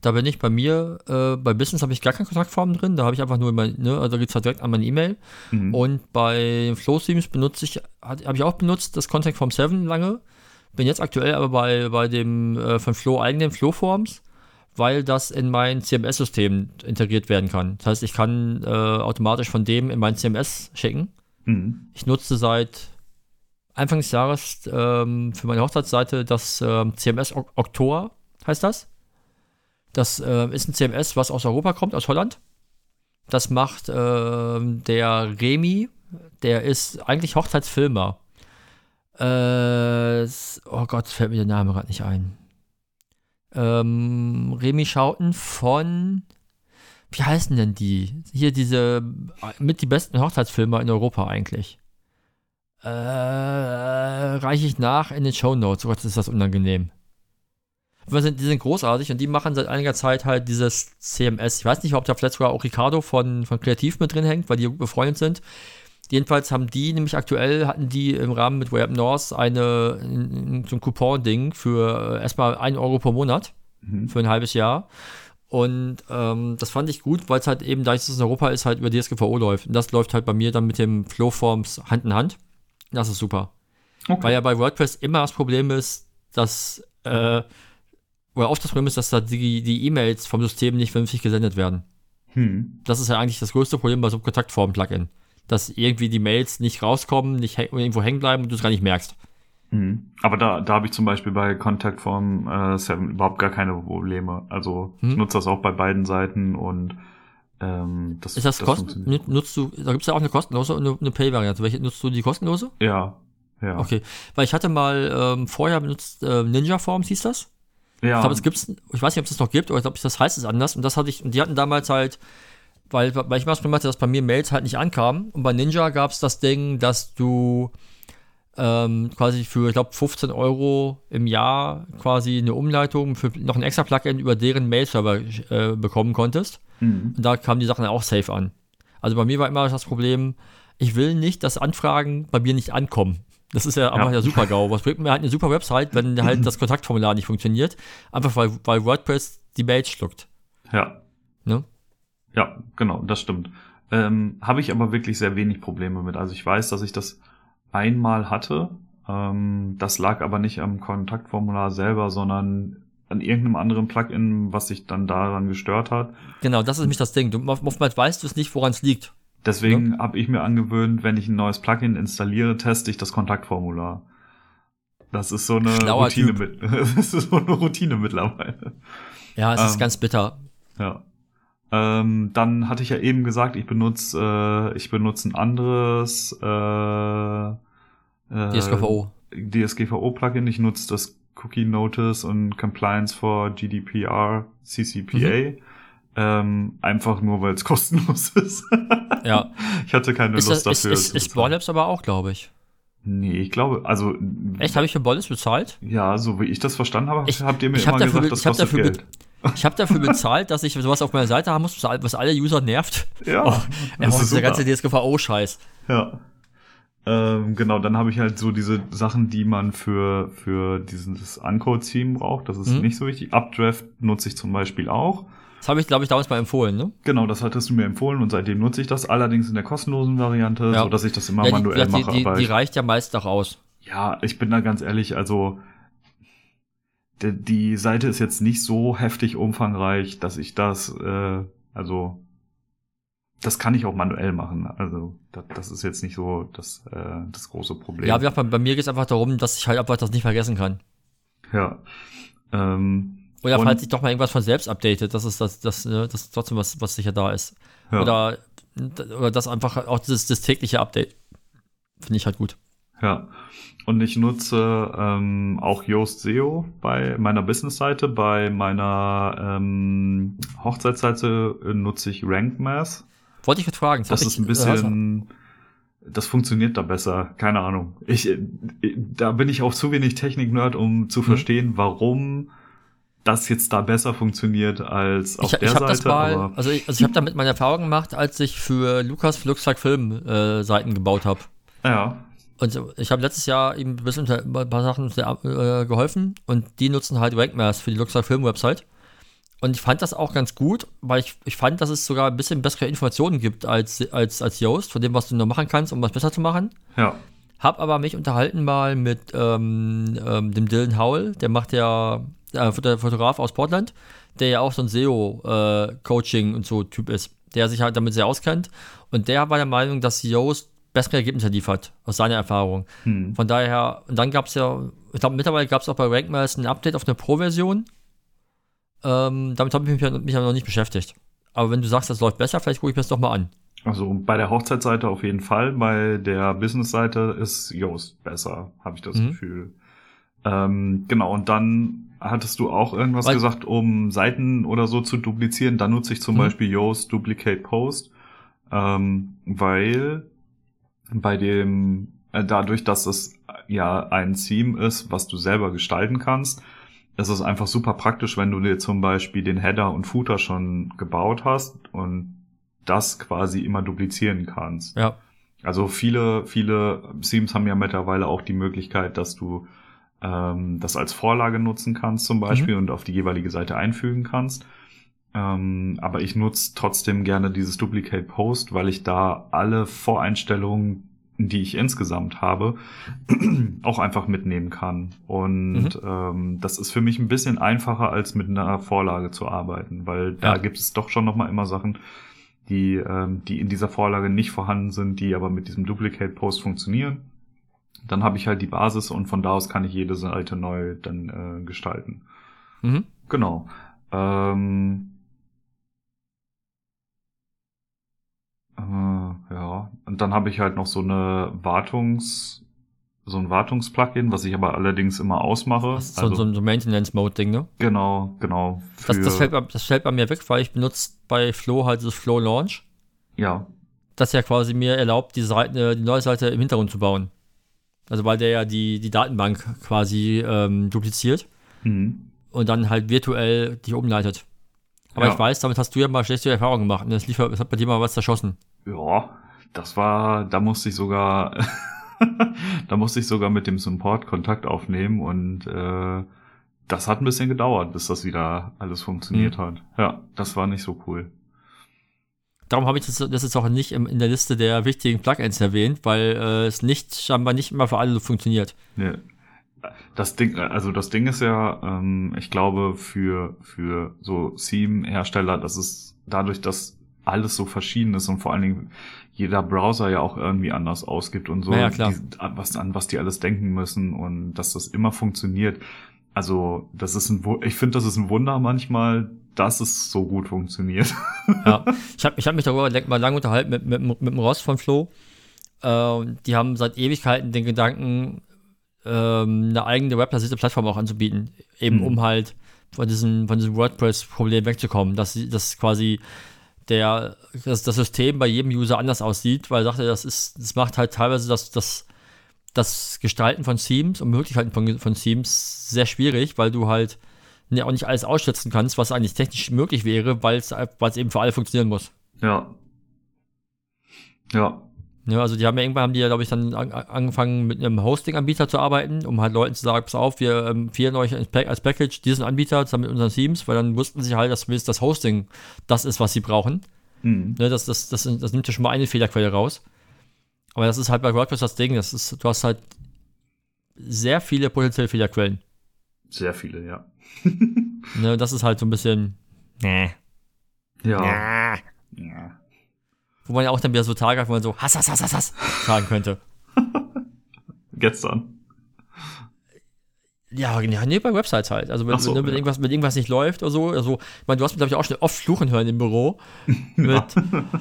Da bin ich bei mir, äh, bei Business habe ich gar keine Kontaktform drin, da habe ich einfach nur mein, ne, also da geht es halt direkt an meine E-Mail. mhm. Und bei FlowStreams benutze ich, habe ich auch benutzt, das Contact Form 7 lange. Bin jetzt aktuell aber bei, bei dem äh, von Flow eigenen Flowforms, weil das in mein CMS-System integriert werden kann. Das heißt, ich kann äh, automatisch von dem in mein CMS schicken. Mhm. Ich nutze seit Anfang des Jahres ähm, für meine Hochzeitsseite das ähm, CMS Ok- Oktober, heißt das. Das äh, ist ein CMS, was aus Europa kommt, aus Holland. Das macht ähm, der Remi, der ist eigentlich Hochzeitsfilmer. Äh, oh Gott, fällt mir der Name gerade nicht ein. Ähm, Remi Schauten von, wie heißen denn die? Hier diese, äh, mit die besten Hochzeitsfilmer in Europa eigentlich. Äh, reiche ich nach in den Show Notes. Oh Gott, ist das unangenehm. Aber sind, die sind großartig und die machen seit einiger Zeit halt dieses CMS. Ich weiß nicht, ob da vielleicht sogar auch Ricardo von, von Kreativ mit drin hängt, weil die befreundet sind. Jedenfalls haben die nämlich aktuell, hatten die im Rahmen mit Way Up North eine, ein- so ein Coupon-Ding für äh, erstmal 1 Euro pro Monat Mhm. für ein halbes Jahr. Und ähm, das fand ich gut, weil es halt eben, da es in Europa ist, halt über DSGVO läuft. Und das läuft halt bei mir dann mit dem Flowforms Hand in Hand. Das ist super. Okay. Weil ja bei WordPress immer das Problem ist, dass, äh, oder oft das Problem ist, dass da die die E-Mails vom System nicht vernünftig gesendet werden. Hm. Das ist ja eigentlich das größte Problem bei so einem Kontaktform-Plugin. Dass irgendwie die Mails nicht rauskommen, nicht irgendwo hängen bleiben und du es gar nicht merkst. Mhm. Aber da, da habe ich zum Beispiel bei Contact Form äh, 7 überhaupt gar keine Probleme. Also ich Hm. nutze das auch bei beiden Seiten und ähm, das Ist das, kosten? funktioniert. nut- Nutzt du, da gibt es ja auch eine kostenlose und eine, eine Pay-Variante. Welche nutzt du die kostenlose? Ja, ja. Okay. Weil ich hatte mal ähm, vorher benutzt, äh, Ninja Forms hieß das. Ja, Ich glaube, es gibt's, ich weiß nicht, ob es das noch gibt, oder ich glaube, das heißt es anders. Und das hatte ich, und die hatten damals halt weil, weil ich mal das Problem hatte, dass bei mir Mails halt nicht ankamen. Und bei Ninja gab es das Ding, dass du ähm, quasi für, ich glaube, 15 Euro im Jahr quasi eine Umleitung für noch ein extra Plugin über deren Mail-Server äh, bekommen konntest. Mhm. Und da kamen die Sachen auch safe an. Also bei mir war immer das Problem, ich will nicht, dass Anfragen bei mir nicht ankommen. Das ist ja einfach ja. der super GAU. Was bringt mir halt eine super Website, wenn halt das Kontaktformular nicht funktioniert? Einfach weil, weil WordPress die Mails schluckt. Ja. Ne? Ja, genau, das stimmt. Ähm, Habe ich aber wirklich sehr wenig Probleme mit. Also ich weiß, dass ich das einmal hatte. Ähm, das lag aber nicht am Kontaktformular selber, sondern an irgendeinem anderen Plugin, was sich dann daran gestört hat. Genau, das ist nämlich das Ding. Du, oftmals weißt du es nicht, woran es liegt. Deswegen ja? habe ich mir angewöhnt, wenn ich ein neues Plugin installiere, teste ich das Kontaktformular. Das ist so eine Schlauer Routine mit, das ist so eine Routine mittlerweile. Ja, es ähm, ist ganz bitter. Ja. Ähm, dann hatte ich ja eben gesagt, ich benutze äh, ich benutze ein anderes äh, äh, DSGVO. DSGVO Plugin. Ich nutze das Cookie Notice und Compliance for GDPR CCPA. Mhm. Ähm, einfach nur, weil es kostenlos ist. ja. Ich hatte keine ist Lust das, dafür. Ist, ist, ist Borlabs aber auch, glaube ich. Nee, ich glaube, also. Echt, habe ich für Bolles bezahlt? Ja, so wie ich das verstanden habe, ich, habt ihr mir immer gesagt, das kostet Geld. Ich habe dafür bezahlt, dass ich sowas auf meiner Seite haben muss, was alle User nervt. Ja. Oh, das ist der ganze DSGVO-Scheiß. Ja. Ähm, genau, dann habe ich halt so diese Sachen, die man für, für dieses Uncode-Theme braucht. Das ist mhm. nicht so wichtig. Updraft nutze ich zum Beispiel auch. Das habe ich, glaube ich, damals mal empfohlen, ne? Genau, das hattest du mir empfohlen und seitdem nutze ich das. Allerdings in der kostenlosen Variante, ja. so dass ich das immer ja, die, manuell die, mache. Die, die, reicht ja meist auch aus. Ja, ich bin da ganz ehrlich, also die, die Seite ist jetzt nicht so heftig umfangreich, dass ich das, äh, also das kann ich auch manuell machen. Also das, das ist jetzt nicht so das, äh, das große Problem. Ja, bei, bei mir geht es einfach darum, dass ich halt einfach das nicht vergessen kann. Ja. Ähm, oder falls sich doch mal irgendwas von selbst updatet, das ist das, das, ne, das ist trotzdem was, was sicher da ist. Ja. Oder, oder das einfach auch das, das tägliche Update. Finde ich halt gut. Ja. Und ich nutze ähm, auch Yoast SEO bei meiner Business-Seite. Bei meiner ähm, Hochzeitsseite nutze ich Rank Math. Wollte ich mit fragen. Das, das ist ein bisschen, äh, das funktioniert da besser. Keine Ahnung. Ich, äh, da bin ich auch zu wenig Technik-Nerd, um zu mhm. verstehen, warum das jetzt da besser funktioniert als auf ich, der ich Seite. Das mal, also ich, also ich habe damit meine Erfahrung gemacht, als ich für Lukas Fluxtag Film äh, Seiten gebaut habe. Ja. Und ich habe letztes Jahr ihm ein bisschen ein paar Sachen äh, geholfen und die nutzen halt RankMass für die Luxor Film Website. Und ich fand das auch ganz gut, weil ich, ich fand, dass es sogar ein bisschen bessere Informationen gibt als, als, als Yoast, von dem, was du noch machen kannst, um was besser zu machen. Ja. Hab aber mich unterhalten mal mit ähm, ähm, dem Dylan Howell, der macht ja, äh, der Fotograf aus Portland, der ja auch so ein SEO-Coaching äh, und so Typ ist, der sich halt damit sehr auskennt. Und der war der Meinung, dass Yoast bessere Ergebnisse liefert, aus seiner Erfahrung. Hm. Von daher, und dann gab es ja, ich glaube, mittlerweile gab es auch bei RankMass ein Update auf eine Pro-Version. Ähm, damit habe ich mich, mich aber noch nicht beschäftigt. Aber wenn du sagst, das läuft besser, vielleicht gucke ich mir das doch mal an. Also bei der Hochzeitsseite auf jeden Fall, bei der Business-Seite ist Yoast besser, habe ich das mhm. Gefühl. Ähm, genau, und dann hattest du auch irgendwas Weil, gesagt, um Seiten oder so zu duplizieren. Dann nutze ich zum mhm. Beispiel Yoast Duplicate Post, ähm, weil bei dem, äh, dadurch, dass es ja ein Theme ist, was du selber gestalten kannst, ist es einfach super praktisch, wenn du dir zum Beispiel den Header und Footer schon gebaut hast und das quasi immer duplizieren kannst. Ja. Also viele, viele Themes haben ja mittlerweile auch die Möglichkeit, dass du ähm, das als Vorlage nutzen kannst zum Beispiel mhm. und auf die jeweilige Seite einfügen kannst. Ähm, aber ich nutze trotzdem gerne dieses Duplicate Post, weil ich da alle Voreinstellungen, die ich insgesamt habe, auch einfach mitnehmen kann. Und mhm. ähm, das ist für mich ein bisschen einfacher, als mit einer Vorlage zu arbeiten, weil da ja. gibt es doch schon nochmal immer Sachen, die, ähm, die in dieser Vorlage nicht vorhanden sind, die aber mit diesem Duplicate Post funktionieren. Dann habe ich halt die Basis und von da aus kann ich jede Seite neu dann äh, gestalten. Mhm. Genau. Ähm, Äh, ja, und dann habe ich halt noch so eine Wartungsseite so ein Wartungsplugin, was ich aber allerdings immer ausmache. Das ist so, also, so ein Maintenance-Mode-Ding, ne? Genau, genau. Das, das, fällt, das fällt bei mir weg, weil ich benutze bei Flow halt das Flow Launch. Ja. Das ja quasi mir erlaubt, die, Seite, die neue Seite im Hintergrund zu bauen. Also weil der ja die, die Datenbank quasi ähm, dupliziert mhm. und dann halt virtuell dich umleitet. Aber ja. ich weiß, damit hast du ja mal schlechte Erfahrungen gemacht und das, lief, das hat bei dir mal was zerschossen. Ja, das war, da musste ich sogar, da musste ich sogar mit dem Support Kontakt aufnehmen und äh, das hat ein bisschen gedauert, bis das wieder alles funktioniert mhm. hat. Ja, das war nicht so cool. Darum habe ich das, das jetzt auch nicht in der Liste der wichtigen Plugins erwähnt, weil äh, es nicht scheinbar nicht immer für alle funktioniert. Nee. Das Ding, also das Ding ist ja, ähm, ich glaube, für, für so Theme-Hersteller, das ist dadurch, dass alles so verschieden ist und vor allen Dingen jeder Browser ja auch irgendwie anders ausgibt und so, ja, klar. Die, was, an was die alles denken müssen und dass das immer funktioniert. Also, das ist ein, ich finde, das ist ein Wunder manchmal, dass es so gut funktioniert. ja, ich habe ich hab mich darüber mal lange unterhalten mit, mit, mit, dem Ross von Flo. Äh, die haben seit Ewigkeiten den Gedanken, ähm, eine eigene webbasierte Plattform auch anzubieten, eben mhm. um halt von diesem, von diesem WordPress-Problem wegzukommen, dass das quasi der, dass das System bei jedem User anders aussieht, weil er sagte, das ist, das macht halt teilweise das, das, das Gestalten von Themes und Möglichkeiten von, von Themes sehr schwierig, weil du halt ja, auch nicht alles ausschätzen kannst, was eigentlich technisch möglich wäre, weil es eben für alle funktionieren muss. Ja. Ja. Ja, also die haben ja irgendwann haben die ja, glaube ich, dann an, angefangen mit einem Hosting-Anbieter zu arbeiten, um halt Leuten zu sagen, pass auf, wir empfehlen euch als Package diesen Anbieter zusammen mit unseren Teams, weil dann wussten sie halt, dass zumindest das Hosting das ist, was sie brauchen. Mhm. Ne, das, das, das, das, nimmt ja schon mal eine Fehlerquelle raus. Aber das ist halt bei WordPress das Ding, das ist, du hast halt sehr viele potenzielle Fehlerquellen. Sehr viele, ja. ne, das ist halt so ein bisschen. Nee. Ja. ja. Wo man ja auch dann wieder so Tage hat, wo man so Hass, Hass, Hass, Hass, Hass sagen könnte. Gestern. Ja, ja, nee, bei Websites halt. Also wenn, so, wenn, wenn ja. irgendwas, wenn irgendwas nicht läuft oder so, also, ich meine, du hast mich, glaube ich, auch schon oft fluchen hören im Büro. Mit,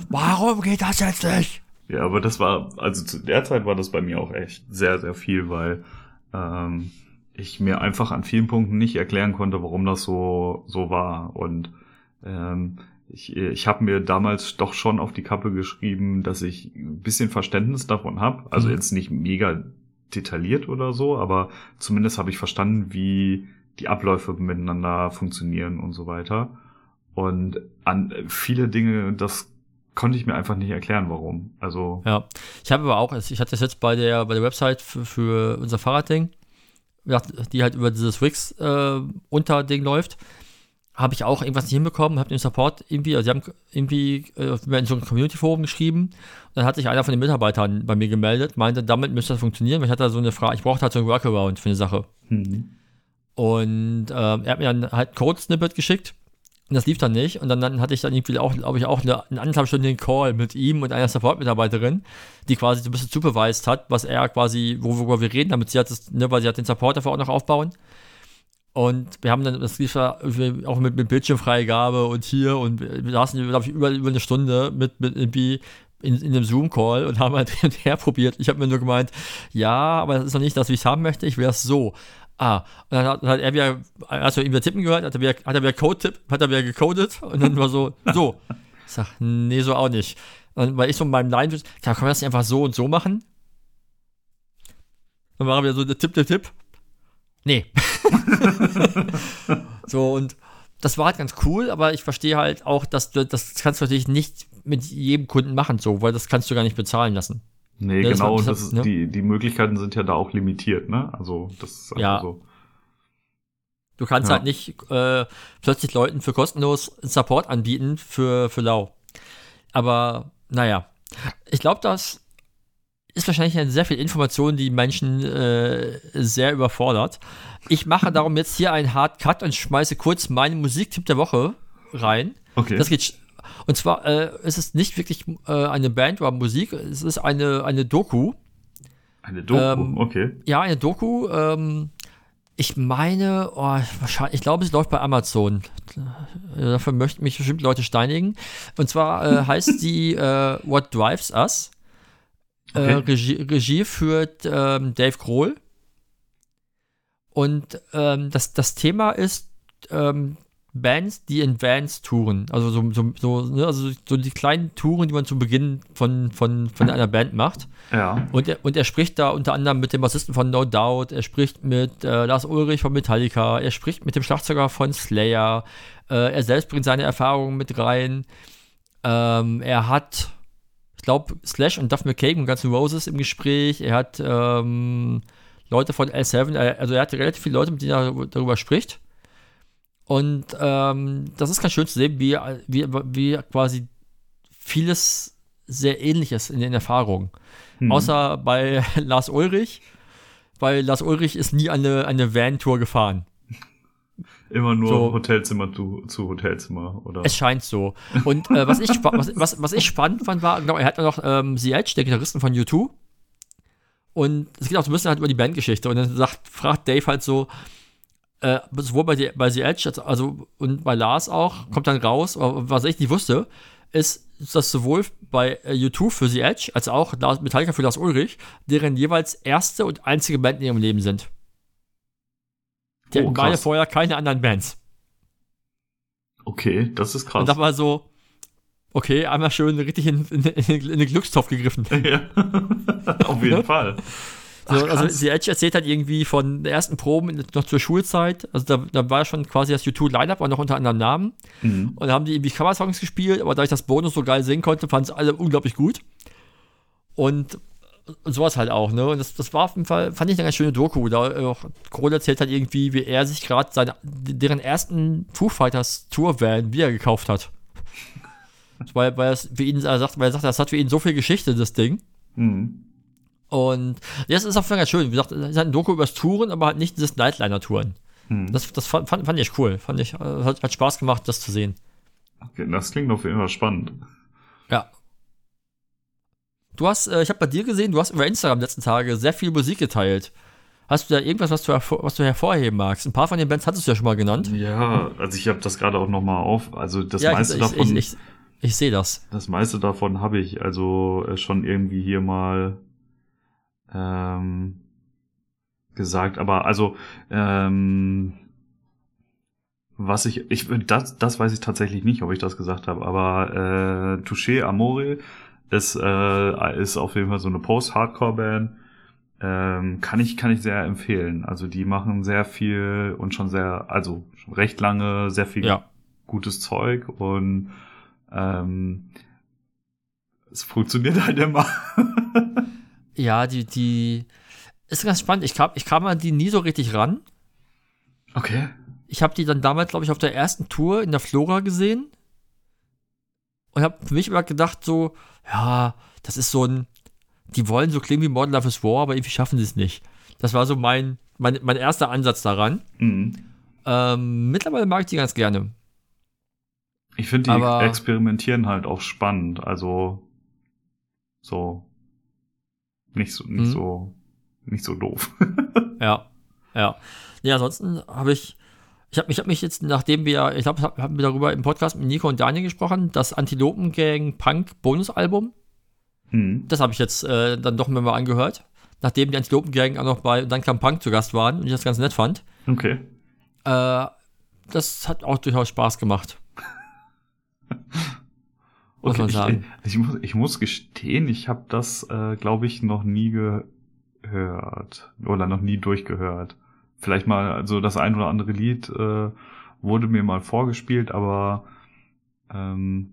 warum geht das jetzt nicht? Ja, aber das war, also zu der Zeit war das bei mir auch echt sehr, sehr viel, weil ähm, ich mir einfach an vielen Punkten nicht erklären konnte, warum das so, so war. Und ähm, ich, ich habe mir damals doch schon auf die Kappe geschrieben, dass ich ein bisschen Verständnis davon habe. Also mhm. jetzt nicht mega detailliert oder so, aber zumindest habe ich verstanden, wie die Abläufe miteinander funktionieren und so weiter. Und an viele Dinge, das konnte ich mir einfach nicht erklären, warum. Also ja, ich habe aber auch, ich hatte das jetzt bei der bei der Website für, für unser Fahrradding die halt über dieses Wix äh, Unterding läuft, habe ich auch irgendwas nicht hinbekommen, habe den Support irgendwie, also sie haben irgendwie äh, in so einem Community-Forum geschrieben. Und dann hat sich einer von den Mitarbeitern bei mir gemeldet, meinte, damit müsste das funktionieren, weil ich hatte da so eine Frage, ich brauchte halt so ein Workaround für eine Sache. Mhm. Und äh, er hat mir dann halt Code-Snippet geschickt und das lief dann nicht. Und dann, dann hatte ich dann irgendwie auch, glaube ich, auch eine, einen anderthalbstündigen Call mit ihm und einer Support-Mitarbeiterin, die quasi so ein bisschen supervised hat, was er quasi, worüber wir reden, damit sie hat das, ne, weil sie hat den Support dafür auch noch aufbauen. Und wir haben dann, das lief auch mit, mit Bildschirmfreigabe und hier und wir saßen, glaube ich, über, über eine Stunde mit, mit irgendwie in, in einem Zoom-Call und haben halt hin und her probiert. Ich habe mir nur gemeint, ja, aber das ist noch nicht das, wie ich es haben möchte, ich wäre es so. Ah, und dann hat, hat er wieder, als wir ihm wieder tippen gehört, hat er wieder, hat er wieder Code hat er wieder gecodet und dann war so, so. Ich sag, nee, so auch nicht. Und weil ich so in meinem Line, kann man das nicht einfach so und so machen? Dann war er wieder so, der Tipp, der Tipp. Nee. so, und das war halt ganz cool, aber ich verstehe halt auch, dass du, das kannst du natürlich nicht mit jedem Kunden machen, so, weil das kannst du gar nicht bezahlen lassen. Nee, ja, genau, das, das ist, ne? die, die Möglichkeiten sind ja da auch limitiert, ne? Also, das ist einfach ja. so. Du kannst ja. halt nicht äh, plötzlich Leuten für kostenlos Support anbieten für, für Lau. Aber, naja. Ich glaube, das ist wahrscheinlich eine sehr viel Information, die Menschen äh, sehr überfordert. Ich mache darum jetzt hier einen Hard Cut und schmeiße kurz meinen Musiktipp der Woche rein. Okay. Das geht und zwar äh, ist es nicht wirklich äh, eine Band oder Musik, es ist eine, eine Doku. Eine Doku, ähm, okay. Ja, eine Doku. Ähm, ich meine, oh, wahrscheinlich, ich glaube, es läuft bei Amazon. Äh, dafür möchten mich bestimmt Leute steinigen. Und zwar äh, heißt die äh, What Drives Us. Äh, Okay. Regie, Regie führt ähm, Dave Grohl. Und ähm, das, das Thema ist ähm, Bands, die in Vans touren. Also so, so, so, ne, also so die kleinen Touren, die man zu Beginn von, von, von einer Band macht. Ja. Und er, und er spricht da unter anderem mit dem Bassisten von No Doubt, er spricht mit äh, Lars Ulrich von Metallica, er spricht mit dem Schlagzeuger von Slayer, äh, er selbst bringt seine Erfahrungen mit rein. Ähm, er hat, ich glaube, Slash und Duff McKagan und Guns N' Roses im Gespräch. Er hat ähm, Leute von L7, äh, also er hat relativ viele Leute, mit denen er darüber spricht. Und ähm, das ist ganz schön zu sehen, wie, wie, wie quasi vieles sehr ähnlich ist in den Erfahrungen. Hm. Außer bei Lars Ulrich, weil Lars Ulrich ist nie eine, eine Van-Tour gefahren. Immer nur so- Hotelzimmer zu, zu Hotelzimmer, oder? Es scheint so. Und äh, was, ich, was, was, was ich spannend fand, war, genau, er hat noch ähm, The Edge, der Gitarristen von U2. Und es geht auch so ein bisschen halt über die Bandgeschichte. Und dann sagt, fragt Dave halt so, äh, sowohl bei, The- bei The Edge als- also, und bei Lars auch, kommt dann raus, was ich nicht wusste, ist, dass sowohl bei äh, U2 für The Edge als auch Metallica für Lars Ulrich, deren jeweils erste und einzige Band in ihrem Leben sind. Die Oh, hatten beide vorher keine anderen Bands. Okay, das ist krass. Und da war so, okay, einmal schön richtig in, in, in, in den Glückstopf gegriffen. ja. Auf jeden Fall. So, Ach, also Edge erzählt halt irgendwie von der ersten Proben noch zur Schulzeit. Also da, da war schon quasi das U2-Line-Up, aber noch unter anderem Namen. Mhm. Und da haben die irgendwie Cover-Songs gespielt, aber da ich das Bonus so geil singen konnte, fanden es alle unglaublich gut. Und, und sowas halt auch, ne? Und das, das war auf jeden Fall, fand ich eine ganz schöne Doku. Da äh, auch Kohl erzählt halt irgendwie, wie er sich gerade seine, deren ersten Foo Fighters Tour-Van wieder gekauft hat. weil, weil ihn, er sagt, weil er sagt, das hat für ihn so viel Geschichte, das Ding. Mhm. Und ja, das ist auch ganz schön. Wie gesagt, es ist halt ein Doku übers Touren, aber halt nicht dieses Nightliner-Touren. Mhm. Das, das fand, fand, ich cool. Fand ich, äh, hat, hat Spaß gemacht, das zu sehen. Okay, das klingt auf jeden Fall spannend. Ja. Du hast, äh, ich habe bei dir gesehen, du hast über Instagram letzten Tage sehr viel Musik geteilt. Hast du da irgendwas, was du, was du hervorheben magst? Ein paar von den Bands hattest du ja schon mal genannt. Ja, also ich habe das gerade auch noch mal auf. Also das ja, meiste ich, ich, davon, ich, ich, ich sehe das. das meiste davon habe ich also äh, schon irgendwie hier mal ähm, gesagt. Aber also ähm, was ich, ich das, das weiß ich tatsächlich nicht, ob ich das gesagt habe. Aber äh, Touché Amore ist äh, ist auf jeden Fall so eine Post-Hardcore-Band. Ähm, kann ich kann ich sehr empfehlen. Also die machen sehr viel und schon sehr, also schon recht lange sehr viel Ja. gutes Zeug und ähm, es funktioniert halt immer. Ja, die, die ist ganz spannend. Ich kam, ich kam an die nie so richtig ran. okay. Ich habe die dann damals, glaube ich, auf der ersten Tour in der Flora gesehen und habe für mich immer gedacht, so, ja, das ist so ein, die wollen so klingen wie Modern Love is War, aber irgendwie schaffen sie es nicht. Das war so mein, mein, mein erster Ansatz daran. Mhm. Ähm, mittlerweile mag ich die ganz gerne. Ich finde, die Aber- experimentieren halt auch spannend. Also so nicht so nicht Mhm. so nicht so doof. Ja, ja. Nee, ansonsten habe ich, ich habe mich, hab mich jetzt, nachdem wir, ich glaube, haben wir darüber im Podcast mit Nico und Daniel gesprochen, das Antilopen Gang Punk Bonusalbum, mhm. das habe ich jetzt äh, dann doch mal angehört. Nachdem die Antilopen Gang auch noch bei Dann kam Punk zu Gast waren und ich das ganz nett fand. Okay. Äh, das hat auch durchaus Spaß gemacht. Muss Okay, man ich, sagen. ich, muss, ich muss gestehen, ich habe das, äh, glaube ich, noch nie gehört oder noch nie durchgehört. Vielleicht mal, also das ein oder andere Lied äh, wurde mir mal vorgespielt, aber ähm,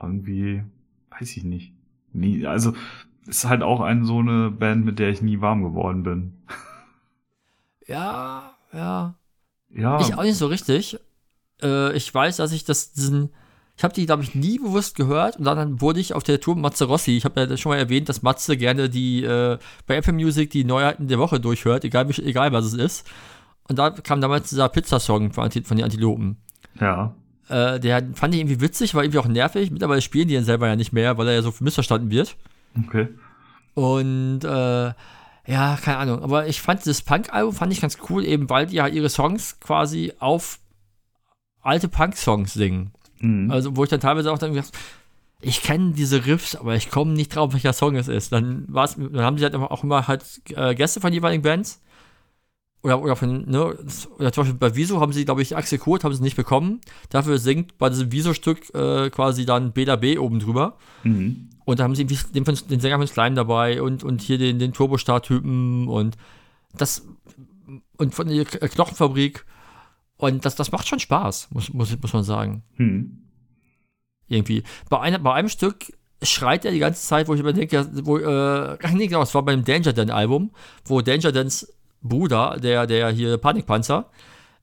irgendwie weiß ich nicht. Nie, also ist halt auch ein so eine Band, mit der ich nie warm geworden bin. Ja, ja. Ja, Ich auch nicht so richtig. Äh, ich weiß, dass ich das, diesen, ich habe die, glaube ich, nie bewusst gehört und dann wurde ich auf der Tour mit Matze Rossi, ich habe ja schon mal erwähnt, dass Matze gerne die, äh, bei Apple Music die Neuheiten der Woche durchhört, egal, egal was es ist. Und da kam damals dieser Pizza-Song von, den Antilopen. ja. Äh, der fand ich irgendwie witzig, war irgendwie auch nervig. Mittlerweile spielen die ihn selber ja nicht mehr, weil er ja so missverstanden wird. Okay. Und äh, ja, keine Ahnung. Aber ich fand dieses Punk-Album fand ich ganz cool, eben weil die ja ihre Songs quasi auf alte Punk-Songs singen. Mhm. Also, wo ich dann teilweise auch dann gedacht, ich kenne diese Riffs, aber ich komme nicht drauf, welcher Song es ist. Dann, war's, dann haben sie halt auch immer halt äh, Gäste von jeweiligen Bands. Oder, oder von, ne, oder zum Beispiel bei Wieso haben sie, glaube ich, Axel Kurt haben sie nicht bekommen. Dafür singt bei diesem Wieso-Stück äh, quasi dann Bela B oben drüber. Mhm. Und da haben sie den, den Sänger von Slime dabei und, und hier den, den Turbostar-Typen und das und von der Knochenfabrik. Und das, das macht schon Spaß, muss, muss, muss man sagen. Mhm. Irgendwie. Bei, einer, bei einem Stück schreit er die ganze Zeit, wo ich immer denke, wo, äh, nee, genau, es war beim Danger Dan Album, wo Danger Dans Bruder, der, der hier Panikpanzer,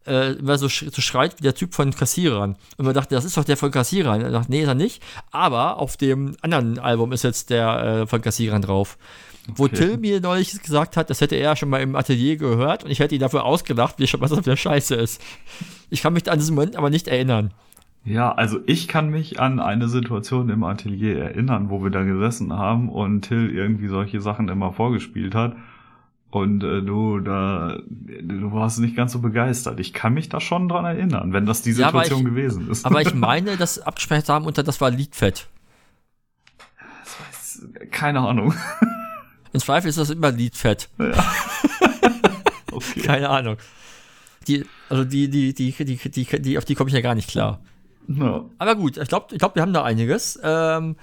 äh, immer so, sch so, schreit wie der Typ von Kassierern. Und man dachte, das ist doch der von Kassierern. Er dachte, nee, ist er nicht. Aber auf dem anderen Album ist jetzt der äh, von Kassierern drauf. Okay. Wo Till mir neulich gesagt hat, das hätte er schon mal im Atelier gehört und ich hätte ihn dafür ausgedacht, wie was das für Scheiße ist. Ich kann mich an diesen Moment aber nicht erinnern. Ja, also ich kann mich an eine Situation im Atelier erinnern, wo wir da gesessen haben und Till irgendwie solche Sachen immer vorgespielt hat. Und äh, du, da, du warst nicht ganz so begeistert. Ich kann mich da schon dran erinnern, wenn das die Situation ja, ich, gewesen ist. Aber ich meine, das abgespeichert haben unter das war Liedfett. Das weiß, keine Ahnung. In Zweifel ist das immer Liedfett. Ja. okay. Keine Ahnung. Die, also die, die, die, die, die, die, auf die komme ich ja gar nicht klar. No. Aber gut, ich glaube, ich glaub, wir haben da einiges. Ähm,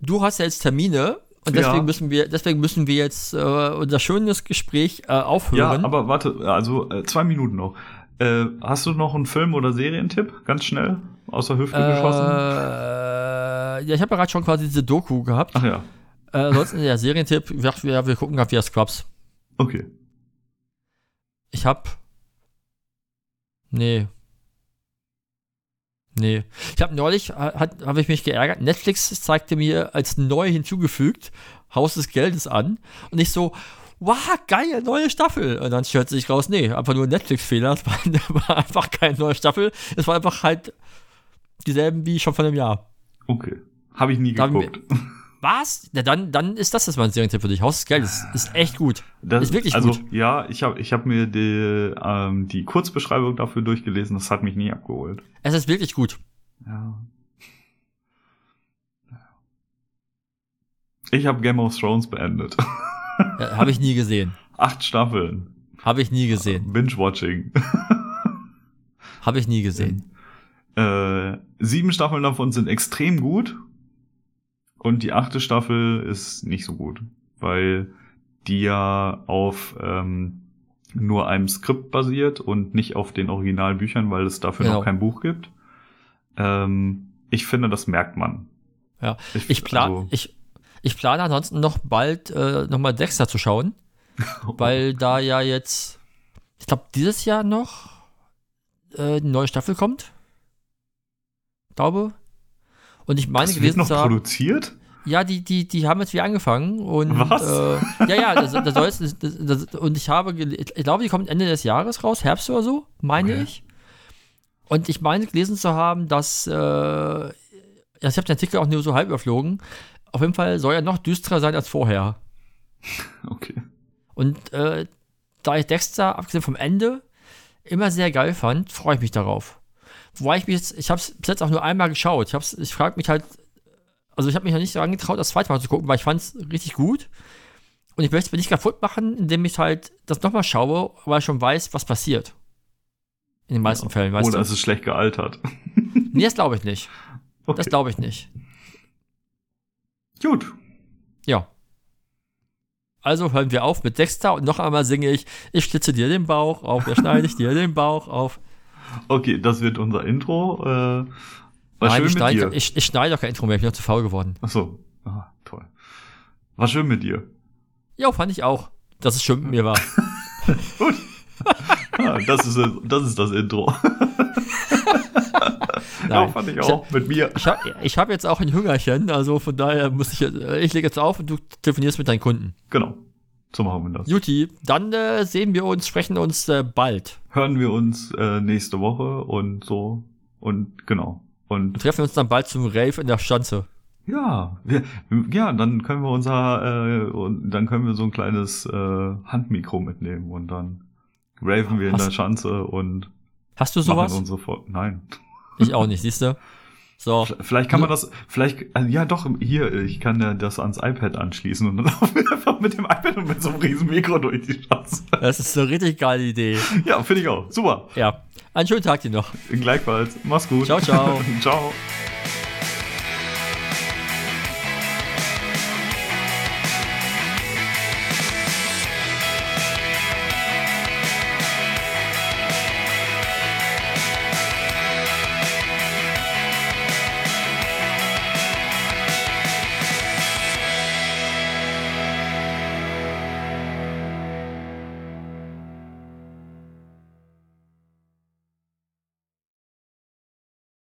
du hast ja jetzt Termine und deswegen ja. müssen wir, deswegen müssen wir jetzt äh, unser schönes Gespräch äh, aufhören. Ja, aber warte, also äh, zwei Minuten noch. Äh, hast du noch einen Film- oder Serientipp? Ganz schnell, aus der Hüfte äh, geschossen? Ja, ich habe ja gerade schon quasi diese Doku gehabt. Ach ja. Äh, ansonsten der Serientipp, wir, wir, wir gucken gerade wieder Scrubs. Okay. Ich hab. Nee. Nee. Ich habe neulich, habe ich mich geärgert, Netflix zeigte mir als neu hinzugefügt Haus des Geldes an und ich so, wow, geil, neue Staffel. Und dann stellt sich raus, nee, einfach nur ein Netflix-Fehler. Es war, war, einfach keine neue Staffel. Es war einfach halt dieselben wie schon vor einem Jahr. Okay. Habe ich nie geguckt. Was? Ja, dann, dann ist das jetzt mal ein Serientipp für dich. Haus des Geldes ist echt gut. Das, ist wirklich also, gut. Ja, ich habe ich hab mir die, ähm, die Kurzbeschreibung dafür durchgelesen. Das hat mich nie abgeholt. Es ist wirklich gut. Ja. Ich habe Game of Thrones beendet. Ja, habe ich nie gesehen. Acht Staffeln. Habe ich nie gesehen. Binge-Watching. habe ich nie gesehen. Äh, sieben Staffeln davon sind extrem gut. Und die achte Staffel ist nicht so gut, weil die ja auf ähm, nur einem Skript basiert und nicht auf den Originalbüchern, weil es dafür genau. noch kein Buch gibt. Ähm, ich finde, das merkt man. Ja, ich, ich plan, also, ich, ich plane ansonsten noch bald äh, nochmal Dexter zu schauen, weil da ja jetzt, ich glaube, dieses Jahr noch äh, eine neue Staffel kommt. Glaube. Und ich meine, das wird noch haben, produziert? Ja, die, die, die haben jetzt wieder angefangen und Was? Äh, ja, ja, das, das soll jetzt, das, das, und ich habe, ich glaube, die kommt Ende des Jahres raus, Herbst oder so, meine okay. ich. Und ich meine gelesen zu haben, dass, äh, ja, ich habe den Artikel auch nur so halb überflogen, auf jeden Fall soll er noch düsterer sein als vorher. Okay. Und äh, da ich Dexter, abgesehen vom Ende, immer sehr geil fand, freue ich mich darauf. Wobei ich mich jetzt, ich habe es bis jetzt auch nur einmal geschaut. Ich, hab's, ich frage mich halt, also ich habe mich noch nicht so angetraut, das zweite Mal zu gucken, weil ich fand es richtig gut. Und ich möchte es mir nicht kaputt machen, indem ich halt das nochmal schaue, weil ich schon weiß, was passiert. In den meisten ja, Fällen, weißt Oder du? es ist schlecht gealtert. nee, das glaube ich nicht. Okay. Das glaube ich nicht. Gut. Ja. Also hören wir auf mit Dexter und noch einmal singe ich, ich schlitze dir den Bauch auf, ja schneide ich dir den Bauch auf. Okay, das wird unser Intro. Äh, war Nein, schön ich, schneide, dir. Ich, ich schneide doch kein Intro mehr, ich bin noch zu faul geworden. Ach so. Ah, toll. War schön mit dir. Ja, fand ich auch, dass es schön mit mir war. Gut. ah, das, ist, das ist das Intro. Nein. Ja, fand ich auch ich, mit mir. Ich habe ich hab jetzt auch ein Hüngerchen, also von daher muss ich, ich lege jetzt auf und du telefonierst mit deinen Kunden. Genau. So machen wir das. Juti, dann äh, sehen wir uns, sprechen uns äh, bald. Hören wir uns äh, nächste Woche und so. Und genau. Und, und treffen uns dann bald zum Rave in der Schanze. Ja, wir, ja, dann können wir unser, äh, und dann können wir so ein kleines äh, Handmikro mitnehmen und dann raven wir in der Schanze und Hast du sowas? Unsere Nein. Ich auch nicht, siehst du? So. Vielleicht kann man das, vielleicht, also ja doch, hier, ich kann ja das ans iPad anschließen und dann laufen wir einfach mit dem iPad und mit so einem riesen Mikro durch die Straße. Das ist eine richtig geile Idee. Ja, finde ich auch. Super. Ja. Einen schönen Tag dir noch. Gleichfalls. Mach's gut. Ciao, ciao. ciao.